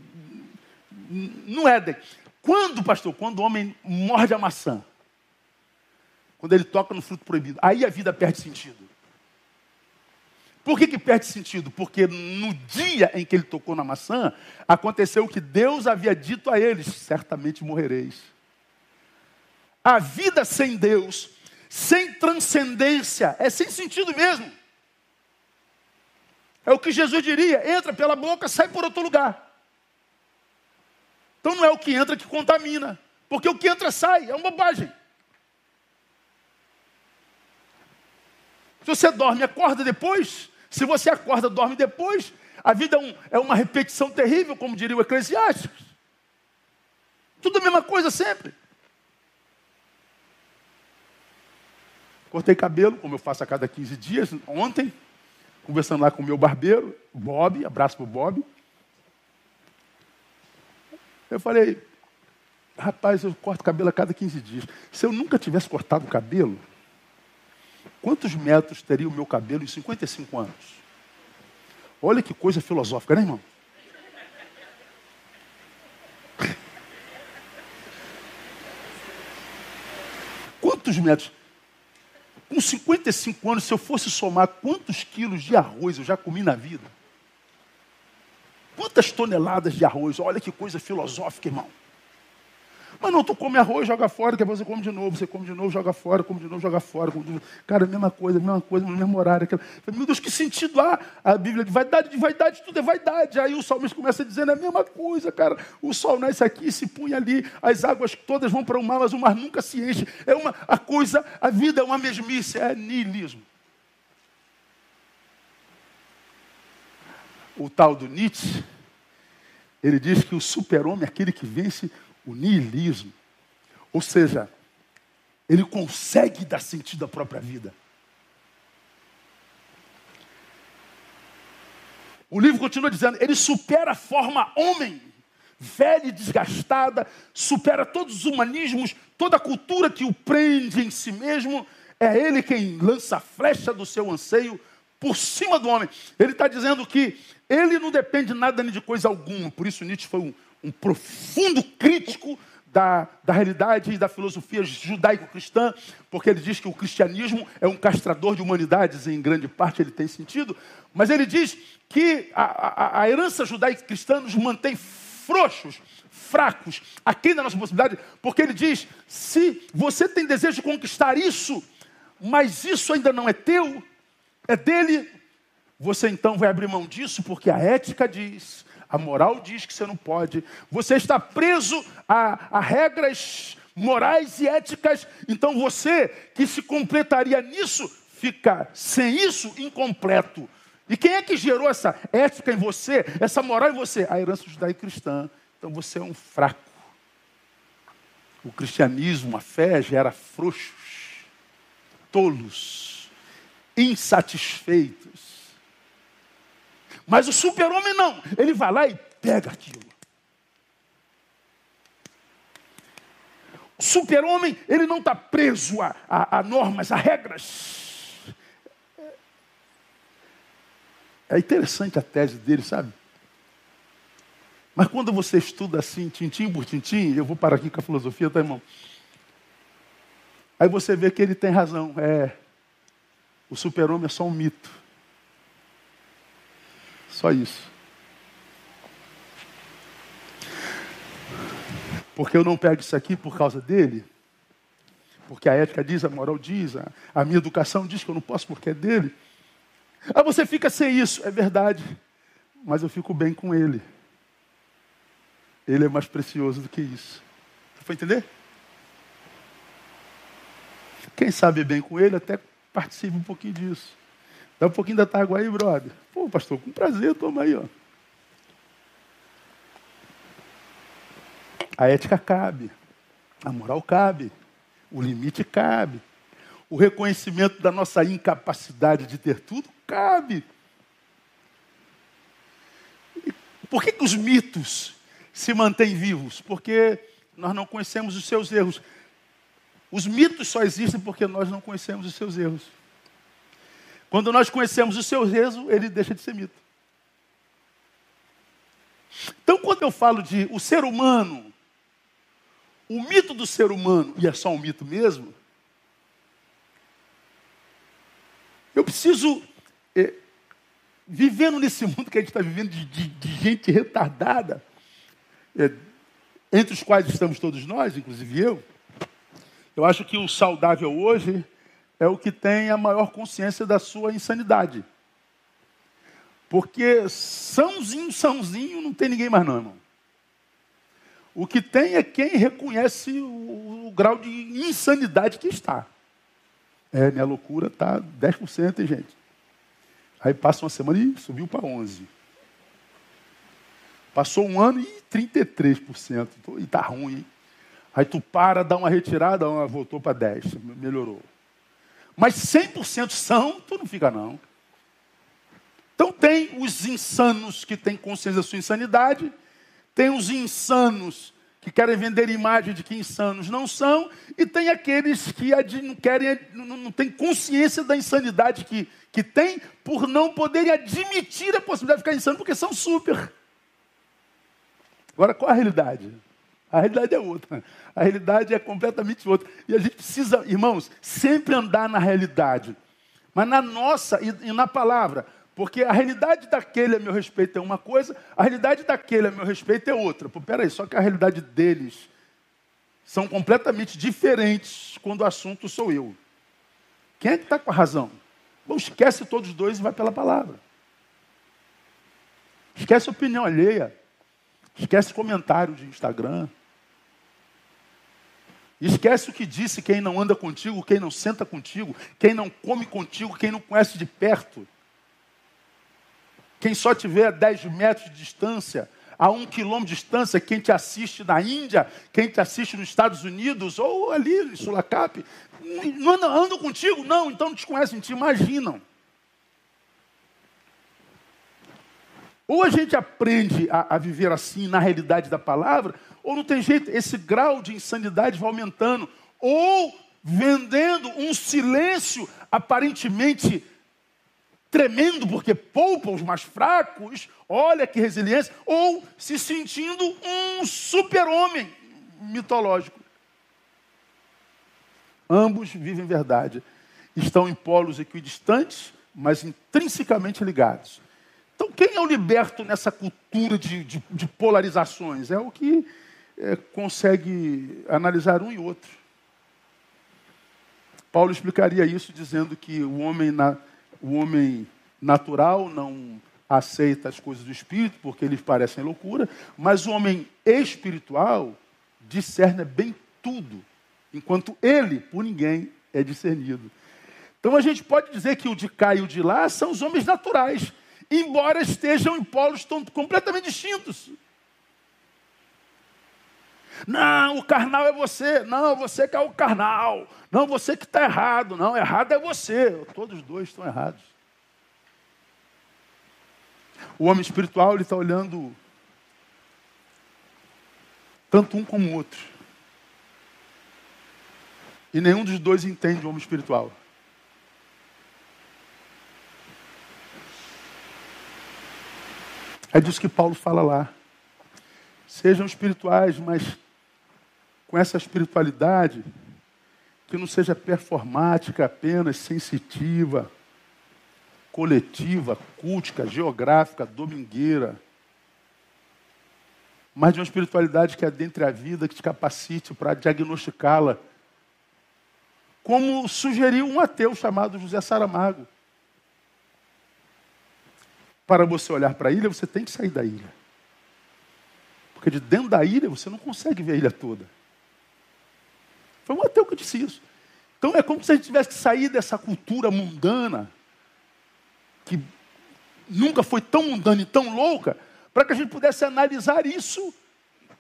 no Éden. Quando, pastor? Quando o homem morde a maçã. Quando ele toca no fruto proibido. Aí a vida perde sentido. Por que, que perde sentido? Porque no dia em que ele tocou na maçã, aconteceu o que Deus havia dito a eles: certamente morrereis. A vida sem Deus, sem transcendência, é sem sentido mesmo. É o que Jesus diria: entra pela boca, sai por outro lugar. Então não é o que entra que contamina, porque o que entra sai, é uma bobagem. Se você dorme, acorda depois. Se você acorda, dorme depois. A vida é, um, é uma repetição terrível, como diria o Eclesiastes. Tudo a mesma coisa sempre. Cortei cabelo, como eu faço a cada 15 dias, ontem, conversando lá com o meu barbeiro, Bob, abraço para o Bob. Eu falei, rapaz, eu corto cabelo a cada 15 dias. Se eu nunca tivesse cortado o cabelo, quantos metros teria o meu cabelo em 55 anos? Olha que coisa filosófica, né, irmão? Quantos metros? Com 55 anos, se eu fosse somar quantos quilos de arroz eu já comi na vida? Quantas toneladas de arroz? Olha que coisa filosófica, irmão. Mas não, tu come arroz, joga fora, depois você come de novo, você come de novo, joga fora, come de novo, joga fora. Come de novo. Cara, mesma coisa, mesma coisa, no mesmo horário. Aquela... Meu Deus, que sentido há? A Bíblia de vaidade, de vaidade, tudo é vaidade. Aí o salmista começa dizendo a mesma coisa, cara. O sol nasce aqui, se punha ali, as águas todas vão para o mar, mas o mar nunca se enche. É uma a coisa, a vida é uma mesmice, é niilismo. O tal do Nietzsche, ele diz que o super-homem é aquele que vence o niilismo. Ou seja, ele consegue dar sentido à própria vida. O livro continua dizendo: ele supera a forma homem, velha e desgastada, supera todos os humanismos, toda a cultura que o prende em si mesmo. É ele quem lança a flecha do seu anseio por cima do homem. Ele está dizendo que ele não depende nada nem de coisa alguma. Por isso Nietzsche foi um, um profundo crítico da, da realidade e da filosofia judaico-cristã, porque ele diz que o cristianismo é um castrador de humanidades, e em grande parte ele tem sentido, mas ele diz que a, a, a herança judaico-cristã nos mantém frouxos, fracos, aquém da nossa possibilidade, porque ele diz: se você tem desejo de conquistar isso, mas isso ainda não é teu, é dele, você então vai abrir mão disso, porque a ética diz, a moral diz que você não pode. Você está preso a, a regras morais e éticas. Então você que se completaria nisso, fica sem isso incompleto. E quem é que gerou essa ética em você, essa moral em você? A herança judaico-cristã. Então você é um fraco. O cristianismo, a fé, gera frouxos, tolos, insatisfeitos. Mas o super-homem não. Ele vai lá e pega aquilo. O super-homem, ele não está preso a, a, a normas, a regras. É interessante a tese dele, sabe? Mas quando você estuda assim, tintim por tintim, eu vou parar aqui com a filosofia, tá, irmão? Aí você vê que ele tem razão. É, o super-homem é só um mito. Só isso. Porque eu não pego isso aqui por causa dele. Porque a ética diz, a moral diz, a, a minha educação diz que eu não posso porque é dele. Aí você fica sem isso. É verdade. Mas eu fico bem com ele. Ele é mais precioso do que isso. Foi entender? Quem sabe bem com ele até participa um pouquinho disso. Dá um pouquinho da tágua aí, brother. Pô, pastor, com prazer, toma aí, ó. A ética cabe, a moral cabe, o limite cabe, o reconhecimento da nossa incapacidade de ter tudo cabe. Por que, que os mitos se mantêm vivos? Porque nós não conhecemos os seus erros. Os mitos só existem porque nós não conhecemos os seus erros. Quando nós conhecemos o seu rezo, ele deixa de ser mito. Então, quando eu falo de o ser humano, o mito do ser humano, e é só um mito mesmo, eu preciso, é, vivendo nesse mundo que a gente está vivendo de, de, de, gente retardada, é, entre os quais estamos todos nós, inclusive eu, eu acho que o saudável hoje é o que tem a maior consciência da sua insanidade. Porque sãozinho, sãozinho, não tem ninguém mais não, irmão. O que tem é quem reconhece o, o grau de insanidade que está. É, minha loucura está 10%, hein, gente? Aí passa uma semana e subiu para 11%. Passou um ano e 33%. E está ruim, hein? Aí tu para, dá uma retirada, voltou para 10%, melhorou. Mas 100% são, tu não fica não. Então tem os insanos que têm consciência da sua insanidade, tem os insanos que querem vender imagem de que insanos não são, e tem aqueles que não querem, não, não têm consciência da insanidade que, que tem, por não poderem admitir a possibilidade de ficar insano, porque são super. Agora, qual a realidade? A realidade é outra. A realidade é completamente outra. E a gente precisa, irmãos, sempre andar na realidade. Mas na nossa e, na palavra. Porque a realidade daquele a meu respeito é uma coisa, a realidade daquele a meu respeito é outra. Pô, peraí, só que a realidade deles são completamente diferentes quando o assunto sou eu. Quem é que está com a razão? Bom, esquece todos os dois e vai pela palavra. Esquece opinião alheia. Esquece comentário de Instagram. Esquece o que disse quem não anda contigo, quem não senta contigo, quem não come contigo, quem não conhece de perto. Quem só vê a 10 metros de distância, a um quilômetro de distância, quem te assiste na Índia, quem te assiste nos Estados Unidos ou ali em Sulacap, não andam contigo? Não, então não te conhecem, te imaginam. Ou a gente aprende a, a, viver assim na realidade da palavra, ou não tem jeito, esse grau de insanidade vai aumentando. Ou vendendo um silêncio aparentemente tremendo, porque poupa os mais fracos, olha que resiliência, ou se sentindo um super-homem mitológico. Ambos vivem verdade. Estão em polos equidistantes, mas intrinsecamente ligados. Então, quem é o liberto nessa cultura de, de, de polarizações? É o que é, consegue analisar um e outro. Paulo explicaria isso dizendo que o homem, na, o homem natural não aceita as coisas do espírito porque lhes parecem loucura, mas o homem espiritual discerne bem tudo, enquanto ele, por ninguém, é discernido. Então a gente pode dizer que o de cá e o de lá são os homens naturais embora estejam em polos completamente distintos. Não, o carnal é você. Não, você que é o carnal. Não, você que está errado. Não, errado é você. Todos os dois estão errados. O homem espiritual ele está olhando tanto um como o outro. E nenhum dos dois entende o homem espiritual. É disso que Paulo fala lá. Sejam espirituais, mas com essa espiritualidade que não seja performática apenas, sensitiva, coletiva, cultica, geográfica, domingueira. Mas de uma espiritualidade que adentre a vida, que te capacite para diagnosticá-la. Como sugeriu um ateu chamado José Saramago para você olhar para a ilha, você tem que sair da ilha. Porque de dentro da ilha você não consegue ver a ilha toda. Foi um ateu que disse isso. Então é como se a gente tivesse que sair dessa cultura mundana, que nunca foi tão mundana e tão louca, para que a gente pudesse analisar isso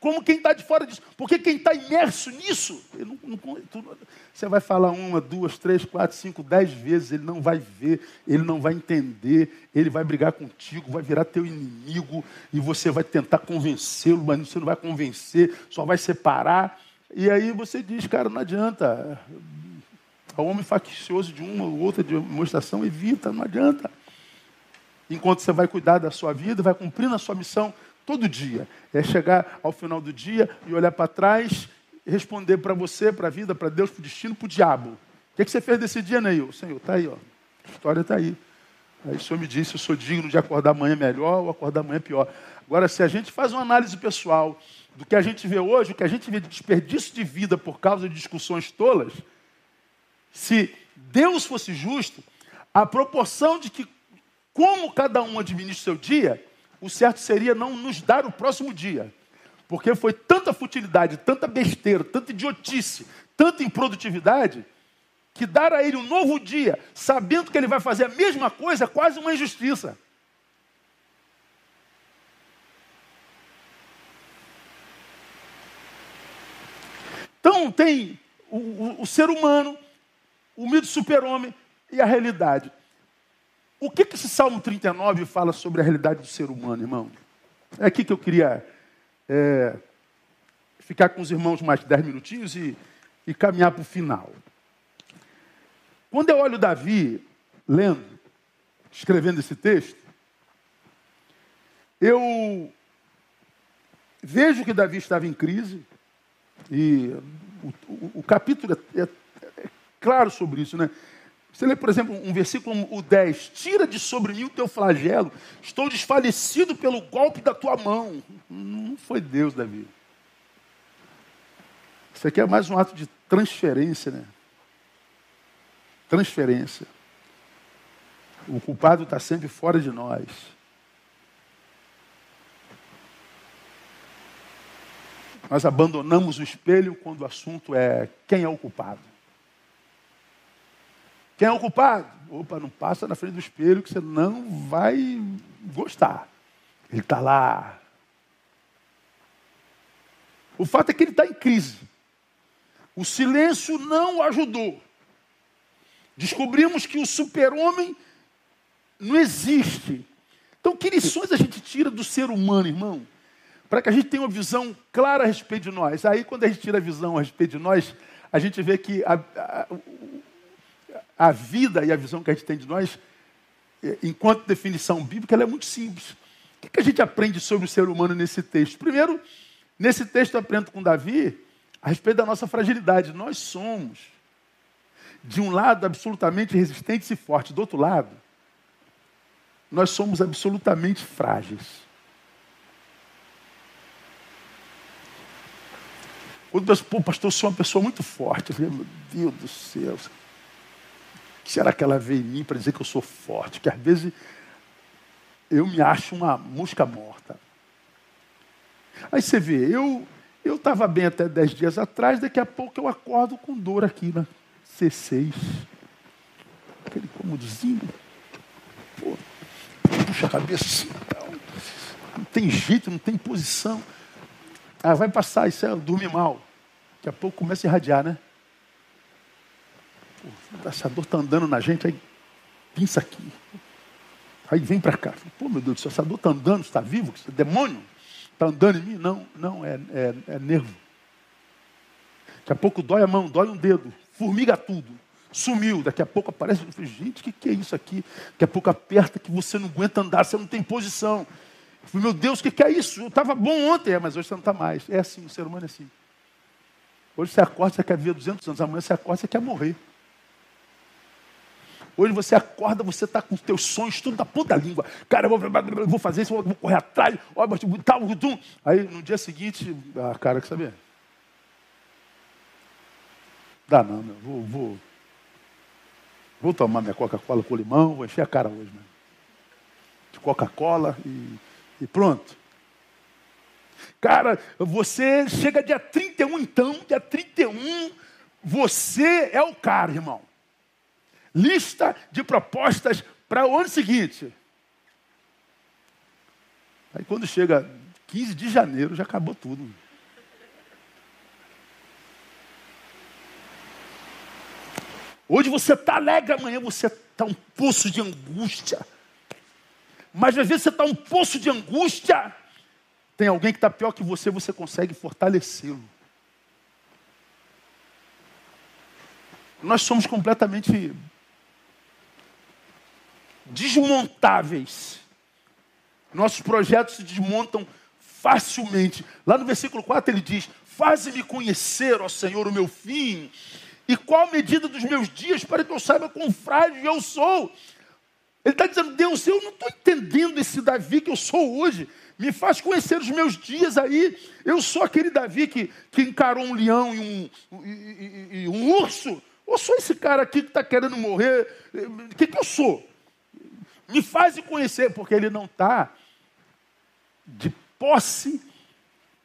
como quem está de fora disso. Porque quem está imerso nisso, não, não, tu, você vai falar uma, duas, três, quatro, cinco, dez vezes, ele não vai ver, ele não vai entender, ele vai brigar contigo, vai virar teu inimigo, e você vai tentar convencê-lo, mas você não vai convencer, só vai separar. E aí você diz, cara, não adianta. O homem faccioso de uma ou outra demonstração evita, não adianta. Enquanto você vai cuidar da sua vida, vai cumprindo a sua missão, todo dia. É chegar ao final do dia e olhar para trás responder para você, para a vida, para Deus, para o destino, para o diabo. O que, é que você fez desse dia, Neil? Senhor, está aí, ó. a história está aí. Aí o Senhor me disse, eu sou digno de acordar amanhã melhor ou acordar amanhã pior. Agora, se a gente faz uma análise pessoal do que a gente vê hoje, o que a gente vê de desperdício de vida por causa de discussões tolas, se Deus fosse justo, a proporção de que como cada um administra o seu dia, o certo seria não nos dar o próximo dia. Porque foi tanta futilidade, tanta besteira, tanta idiotice, tanta improdutividade, que dar a ele um novo dia, sabendo que ele vai fazer a mesma coisa, é quase uma injustiça. Então tem o, o, o ser humano, o mito super-homem e a realidade. O que, que esse Salmo 39 fala sobre a realidade do ser humano, irmão? É aqui que eu queria é, ficar com os irmãos mais dez minutinhos e, e caminhar para o final. Quando eu olho Davi lendo, escrevendo esse texto, eu vejo que Davi estava em crise, e o, o, o capítulo é, é, é claro sobre isso, né? Você lê, por exemplo, um versículo, o 10. Tira de sobre mim o teu flagelo. Estou desfalecido pelo golpe da tua mão. Não foi Deus, Davi. Isso aqui é mais um ato de transferência, né? Transferência. O culpado está sempre fora de nós. Nós abandonamos o espelho quando o assunto é quem é o culpado. Quem é o culpado? Opa, não passa na frente do espelho que você não vai gostar. Ele está lá. O fato é que ele está em crise. O silêncio não ajudou. Descobrimos que o super-homem não existe. Então, que lições a gente tira do ser humano, irmão? Para que a gente tenha uma visão clara a respeito de nós. Aí, quando a gente tira a visão a respeito de nós, a gente vê que a, a, a vida e a visão que a gente tem de nós, é, enquanto definição bíblica, ela é muito simples. O que a gente aprende sobre o ser humano nesse texto? Primeiro, nesse texto eu aprendo com Davi a respeito da nossa fragilidade. Nós somos, de um lado, absolutamente resistentes e fortes, do outro lado, nós somos absolutamente frágeis. Quando penso, pô, pastor, eu sou uma pessoa muito forte. Eu falei, meu Deus do céu. Será que ela vê em mim para dizer que eu sou forte? Que às vezes eu me acho uma mosca morta. Aí você vê, eu eu estava bem até dez dias atrás, daqui a pouco eu acordo com dor aqui na C6. Aquele cômodozinho. Pô, puxa a cabeça assim, não tem jeito, não tem posição. Ah, vai passar, isso é dormir mal. Daqui a pouco começa a irradiar, né? Pô, essa dor está andando na gente, aí pinça aqui. Aí vem para cá. Pô, meu Deus do céu, essa dor está andando, está vivo? Isso é demônio? Está andando em mim? Não, não, é, é, é nervo. Daqui a pouco dói a mão, dói um dedo, formiga tudo. Sumiu, daqui a pouco aparece. Eu falei, gente, o que, que é isso aqui? Daqui a pouco aperta que você não aguenta andar, você não tem posição. Eu falei, meu Deus, o que, que é isso? Eu estava bom ontem, é, mas hoje você não está mais. É assim, o ser humano é assim. Hoje você acorda, você quer viver 200 anos, amanhã você acorda, você quer morrer. Hoje você acorda, você está com os teus sonhos tudo na ponta da língua. Cara, eu vou, vou fazer isso, vou correr atrás. Olha, tal, tum. Aí no dia seguinte, ah, cara, quer saber? Dá não, meu. Vou, vou, vou tomar minha Coca-Cola com limão, vou encher a cara hoje, né? De Coca-Cola e, e pronto. Cara, você chega dia 31 então, dia 31, você é o cara, irmão lista de propostas para o ano seguinte. Aí quando chega 15 de janeiro, já acabou tudo. Hoje você está alegre, amanhã você está um poço de angústia. Mas às vezes você está um poço de angústia, tem alguém que está pior que você, você consegue fortalecê-lo. Nós somos completamente desmontáveis. Nossos projetos se desmontam facilmente. Lá no versículo 4 ele diz: Faze-me conhecer, ó Senhor, o meu fim, e qual a medida dos meus dias para que eu saiba quão frágil eu sou. Ele está dizendo, Deus, eu não estou entendendo esse Davi que eu sou hoje. Me faz conhecer os meus dias aí. Eu sou aquele Davi que, que encarou um leão e um, e, e, e um urso. Ou sou esse cara aqui que está querendo morrer? O que, que eu sou? Me faz conhecer, porque ele não está de posse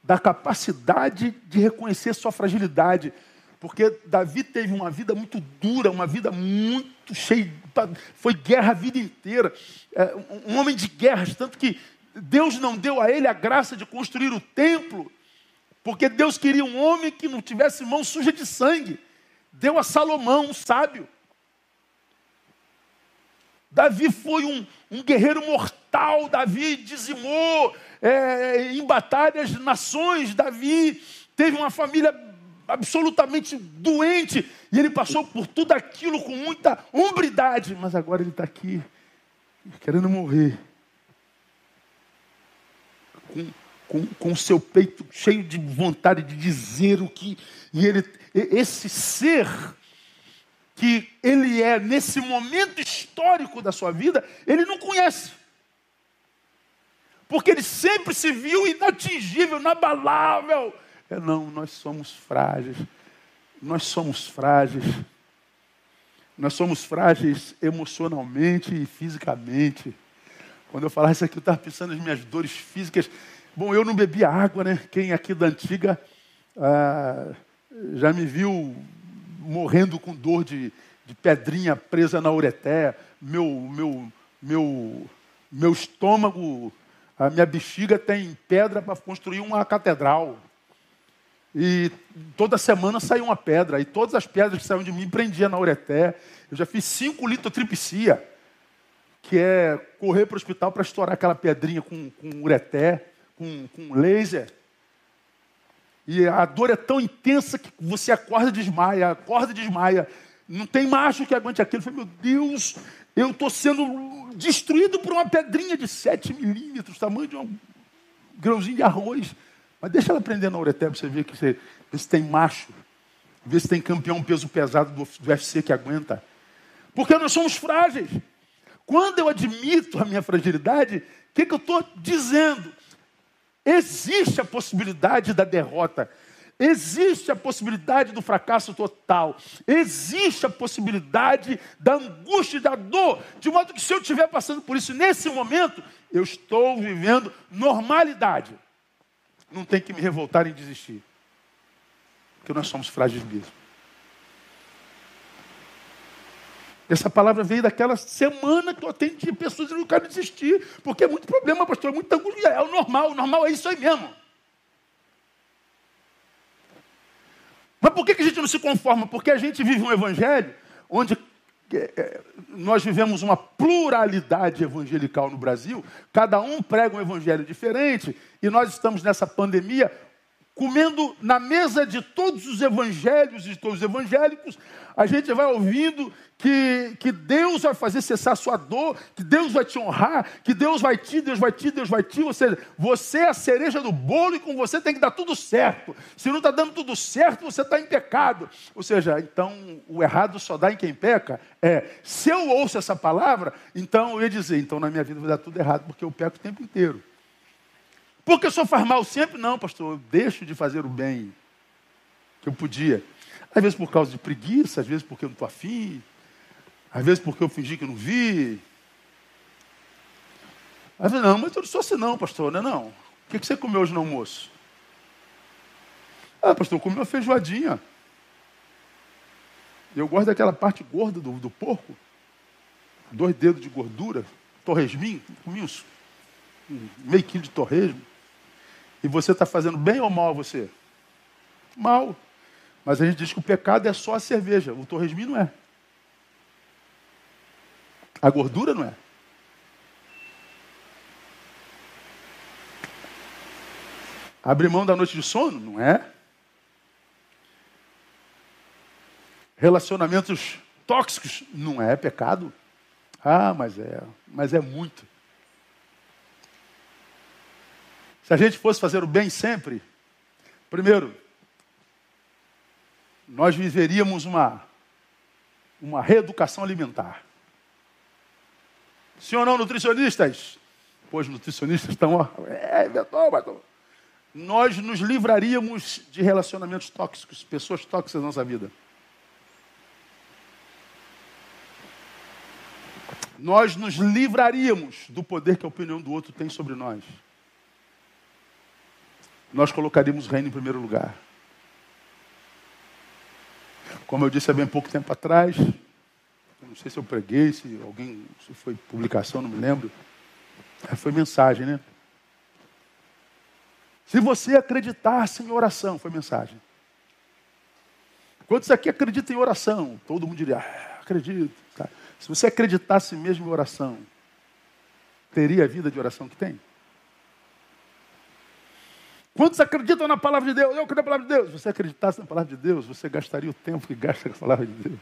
da capacidade de reconhecer sua fragilidade. Porque Davi teve uma vida muito dura, uma vida muito cheia, foi guerra a vida inteira. É, um homem de guerras, tanto que Deus não deu a ele a graça de construir o templo, porque Deus queria um homem que não tivesse mão suja de sangue. Deu a Salomão, um sábio. Davi foi um, um guerreiro mortal, Davi dizimou é, em batalhas nações, Davi teve uma família absolutamente doente e ele passou por tudo aquilo com muita hombridade, mas agora ele está aqui querendo morrer. Com, com, com seu peito cheio de vontade de dizer o que. E ele, esse ser que ele é nesse momento histórico da sua vida, ele não conhece. Porque ele sempre se viu inatingível, inabalável, É não, nós somos frágeis. Nós somos frágeis. Nós somos frágeis emocionalmente e fisicamente. Quando eu falar isso aqui, eu estava pensando nas minhas dores físicas. Bom, eu não bebia água, né? Quem aqui da antiga ah, já me viu morrendo com dor de, de pedrinha presa na ureté. Meu, meu, meu, meu estômago, a minha bexiga tem pedra para construir uma catedral. E toda semana saía uma pedra. E todas as pedras que saíam de mim prendia na ureté. Eu já fiz cinco litotripsia, que é correr para o hospital para estourar aquela pedrinha com, com ureté, com, com laser. E a dor é tão intensa que você acorda e desmaia, acorda e desmaia. Não tem macho que aguente aquilo. Eu falei, meu Deus, eu estou sendo destruído por uma pedrinha de 7 milímetros, tamanho de um grãozinho de arroz. Mas deixa ela prender na ureté para você ver que você, ver se tem macho. Ver se tem campeão peso pesado do, do UFC que aguenta. Porque nós somos frágeis. Quando eu admito a minha fragilidade, o que, que eu estou dizendo? Existe a possibilidade da derrota. Existe a possibilidade do fracasso total. Existe a possibilidade da angústia e da dor. De modo que se eu estiver passando por isso nesse momento, eu estou vivendo normalidade. Não tem que me revoltar em desistir. Porque nós somos frágeis mesmo. Essa palavra veio daquela semana que eu atendi pessoas que não querem desistir, porque é muito problema, pastor, é muita angústia. É o normal, o normal é isso aí mesmo. Mas por que a gente não se conforma? Porque a gente vive um evangelho onde é, é, nós vivemos uma pluralidade evangelical no Brasil, cada um prega um evangelho diferente, e nós estamos nessa pandemia comendo na mesa de todos os evangelhos e de todos os evangélicos, a gente vai ouvindo que, que Deus vai fazer cessar a sua dor, que Deus vai te honrar, que Deus vai te, Deus vai te, Deus vai te. Ou seja, você é a cereja do bolo e com você tem que dar tudo certo. Se não está dando tudo certo, você está em pecado. Ou seja, então o errado só dá em quem peca. É, se eu ouço essa palavra, então eu ia dizer, então na minha vida vai dar tudo errado, porque eu peco o tempo inteiro. Porque eu sou faz mal sempre? Não, pastor, eu deixo de fazer o bem que eu podia. Às vezes por causa de preguiça, às vezes porque eu não estou afim, às vezes porque eu fingi que não vi. Às vezes, não, mas eu não sou assim não, pastor, não é não. O que você comeu hoje no almoço? Ah, pastor, eu comi uma feijoadinha. Eu gosto daquela parte gorda do, do porco. Dois dedos de gordura. Torresminho, comi uns, meio quilo de torresmo. E você está fazendo bem ou mal a você? Mal. Mas a gente diz que o pecado é só a cerveja, o torresminho não é. A gordura não é. Abrir mão da noite de sono? Não é. Relacionamentos tóxicos? Não é pecado. Ah, mas é. Mas é muito. Se a gente fosse fazer o bem sempre, primeiro, nós viveríamos uma, uma reeducação alimentar. Sim ou não, nutricionistas? Pois nutricionistas estão, ó, é, inventou, mas nós nos livraríamos de relacionamentos tóxicos, pessoas tóxicas na nossa vida. Nós nos livraríamos do poder que a opinião do outro tem sobre nós. Nós colocaríamos o reino em primeiro lugar. Como eu disse há bem pouco tempo atrás, não sei se eu preguei, se alguém, se foi publicação, não me lembro. Foi mensagem, né? Se você acreditasse em oração, foi mensagem. Quantos aqui acreditam em oração? Todo mundo diria, ah, acredito. Se você acreditasse mesmo em oração, teria a vida de oração que tem? Quantos acreditam na palavra de Deus? Eu acredito na palavra de Deus. Se você acreditasse na palavra de Deus, você gastaria o tempo que gasta com a palavra de Deus.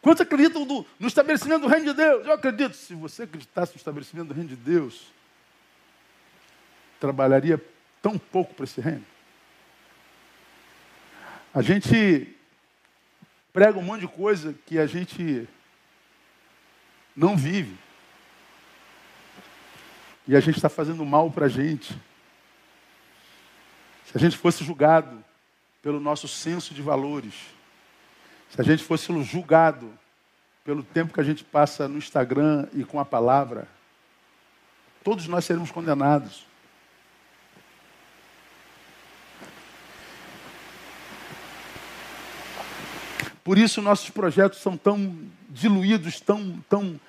Quantos acreditam no, no estabelecimento do reino de Deus? Eu acredito. Se você acreditasse no estabelecimento do reino de Deus, trabalharia tão pouco para esse reino. A gente prega um monte de coisa que a gente não vive. E a gente está fazendo mal para a gente. Se a gente fosse julgado pelo nosso senso de valores, se a gente fosse julgado pelo tempo que a gente passa no Instagram e com a palavra, todos nós seremos condenados. Por isso nossos projetos são tão diluídos, tão, tão,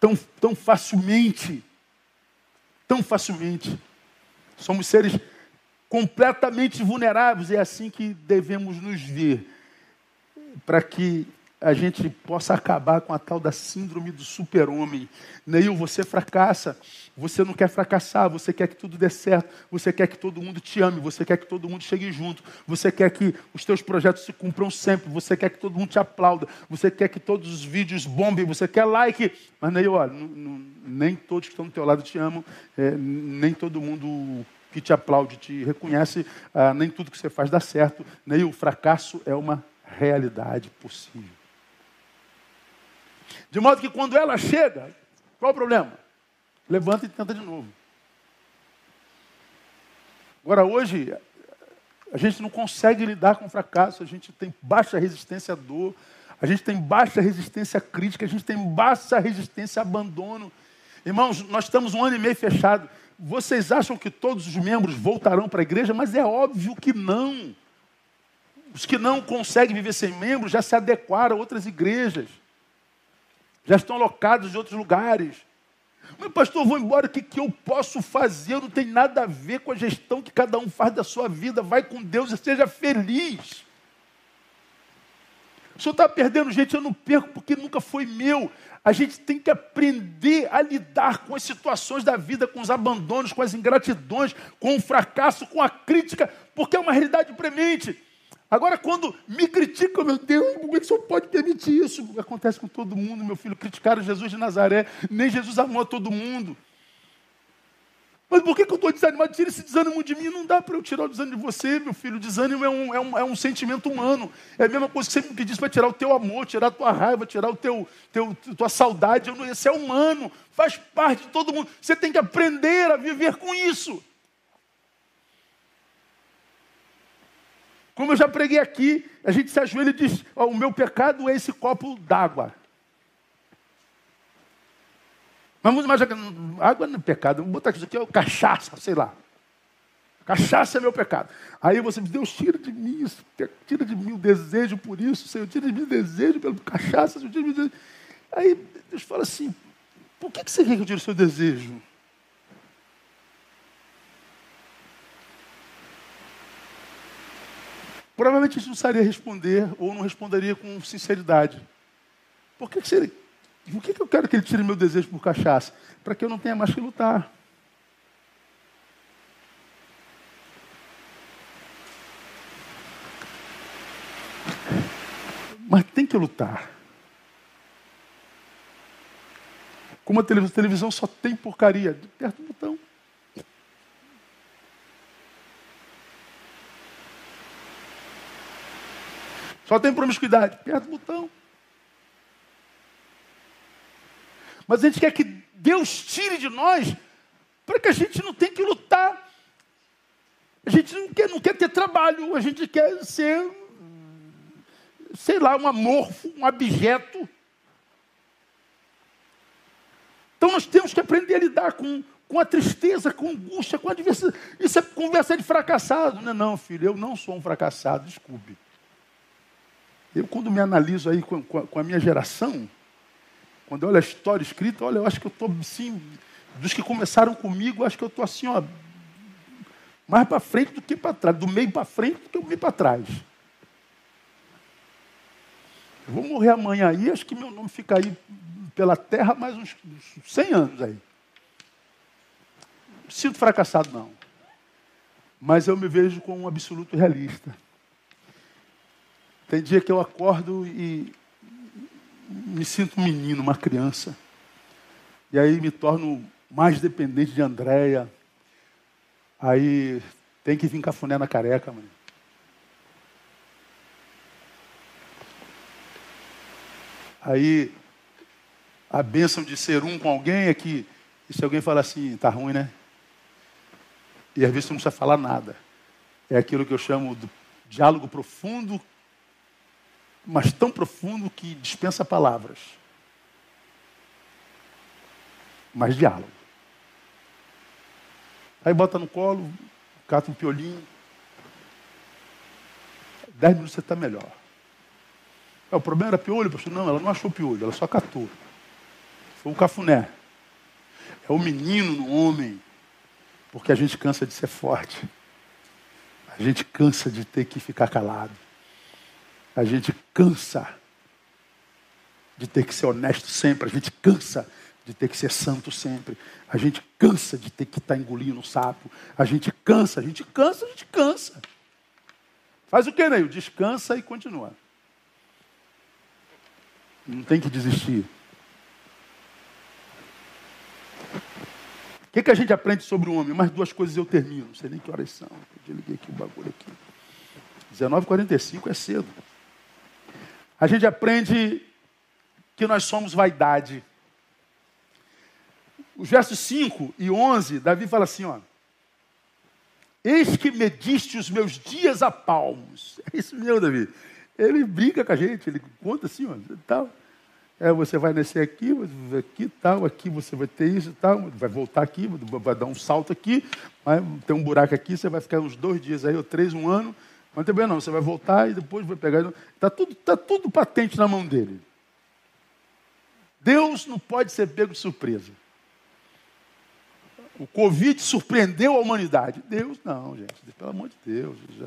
tão, tão facilmente, tão facilmente. Somos seres completamente vulneráveis, é assim que devemos nos ver, para que a gente possa acabar com a tal da síndrome do super-homem. Neil, você fracassa, você não quer fracassar, você quer que tudo dê certo, você quer que todo mundo te ame, você quer que todo mundo chegue junto, você quer que os teus projetos se cumpram sempre, você quer que todo mundo te aplauda, você quer que todos os vídeos bombem, você quer like. Mas Neil, olha, nem todos que estão do teu lado te amam, é, nem todo mundo que te aplaude te reconhece, ah, nem tudo que você faz dá certo. Neil, o fracasso é uma realidade possível. De modo que quando ela chega, qual o problema? Levanta e tenta de novo. Agora, hoje, a gente não consegue lidar com fracasso, a gente tem baixa resistência à dor, a gente tem baixa resistência à crítica, a gente tem baixa resistência a abandono. Irmãos, nós estamos um ano e meio fechado. Vocês acham que todos os membros voltarão para a igreja? Mas é óbvio que não. Os que não conseguem viver sem membros já se adequaram a outras igrejas já estão alocados em outros lugares. Mas, pastor, vou embora, o que, que eu posso fazer? Não tem nada a ver com a gestão que cada um faz da sua vida. Vai com Deus e seja feliz. O senhor está perdendo gente, eu não perco porque nunca foi meu. A gente tem que aprender a lidar com as situações da vida, com os abandonos, com as ingratidões, com o fracasso, com a crítica, porque é uma realidade premente. Agora, quando me criticam, meu Deus, como é que o senhor pode permitir isso? Acontece com todo mundo, meu filho. Criticaram Jesus de Nazaré, nem Jesus amou a todo mundo. Mas por que, que eu estou desanimado? Tira esse desânimo de mim. Não dá para eu tirar o desânimo de você, meu filho. O desânimo é um, é um, é um sentimento humano. É a mesma coisa que você me para tirar o teu amor, tirar a tua raiva, tirar o teu, teu tua saudade. Isso é humano, faz parte de todo mundo. Você tem que aprender a viver com isso. Como eu já preguei aqui, a gente se ajoelha e diz: oh, o meu pecado é esse copo d'água. Vamos que água não é pecado, vamos botar isso aqui, é cachaça, sei lá. Cachaça é meu pecado. Aí você diz, Deus, tira de mim isso, tira de mim o desejo por isso, Senhor, tira de mim o desejo pelo cachaça, tira de mim o desejo. Aí Deus fala assim, por que você quer que eu tire o seu desejo? Provavelmente a gente não sabia responder ou não responderia com sinceridade. Por que, que seria? Por que, que eu quero que ele tire meu desejo por cachaça? Para que eu não tenha mais que lutar. Mas tem que lutar. Como a televisão só tem porcaria, aperta o botão. Só tem promiscuidade. Aperta o botão. Mas a gente quer que Deus tire de nós para que a gente não tenha que lutar. A gente não quer, não quer ter trabalho, a gente quer ser, sei lá, um amorfo, um abjeto. Então nós temos que aprender a lidar com, com a tristeza, com a angústia, com a adversidade. Isso é conversa de fracassado. Não, não, filho, eu não sou um fracassado, desculpe. Eu, quando me analiso aí com, com, a minha geração, quando eu olho a história escrita, olha, eu acho que eu estou assim, dos que começaram comigo, acho que eu estou assim, ó, mais para frente do que para trás, do meio para frente do que do meio para trás. Eu vou morrer amanhã aí, acho que meu nome fica aí pela terra mais uns 100 anos aí. Sinto fracassado, não. Mas eu me vejo como um absoluto realista. Tem dia que eu acordo e me sinto um menino, uma criança. E aí me torno mais dependente de Andréia. Aí tem que vir cafuné na careca, mãe. Aí a bênção de ser um com alguém é que, se alguém falar assim, tá ruim, né? E às vezes não precisa falar nada. é aquilo que eu chamo de diálogo profundo, mas tão profundo que dispensa palavras. Mas diálogo. Aí bota no colo, cata um piolinho. Dez minutos você está melhor. É, o problema era piolho, pastor. Não, ela não achou piolho, ela só catou. Foi um cafuné. É o menino no homem. Porque a gente cansa de ser forte. A gente cansa de ter que ficar calado. A gente cansa de ter que ser honesto sempre. A gente cansa de ter que ser santo sempre. A gente cansa de ter que estar tá engolindo o sapo. A gente cansa, a gente cansa, a gente cansa. Faz o que, Neil? Descansa e continua. Não tem que desistir. O que, que a gente aprende sobre o homem? Mais duas coisas eu termino. Não sei nem que horas são. Eu liguei aqui o bagulho aqui. 19h45 é cedo. A gente aprende que nós somos vaidade. Os versos 5 e 11, Davi fala assim, ó. Eis que mediste os meus dias a palmos. É isso mesmo, Davi. Ele brinca com a gente, ele conta assim, ó, tal. É, você vai nascer aqui, aqui, tal, aqui você vai ter isso, tal, vai voltar aqui, vai dar um salto aqui, vai ter um buraco aqui, você vai ficar uns dois dias aí, ou três, um ano, mas também não, você vai voltar e depois vai pegar. Está tudo, tá tudo patente na mão dele. Deus não pode ser pego de surpresa. O Covid surpreendeu a humanidade. Deus não, gente, pelo amor de Deus. Já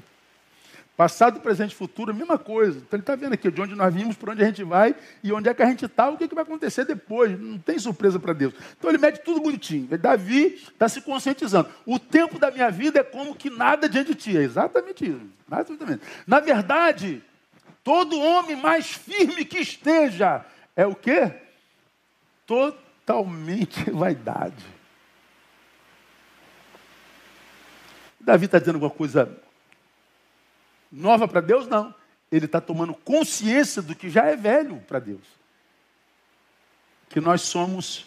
Passado, presente e futuro, mesma coisa. Então ele está vendo aqui de onde nós vimos, por onde a gente vai e onde é que a gente está, o que, que vai acontecer depois. Não tem surpresa para Deus. Então ele mede tudo bonitinho. Davi está se conscientizando. O tempo da minha vida é como que nada diante de ti. É exatamente isso. Exatamente. Na verdade, todo homem mais firme que esteja é o quê? Totalmente vaidade. Davi está dizendo alguma coisa nova para Deus? Não. Ele está tomando consciência do que já é velho para Deus. Que nós somos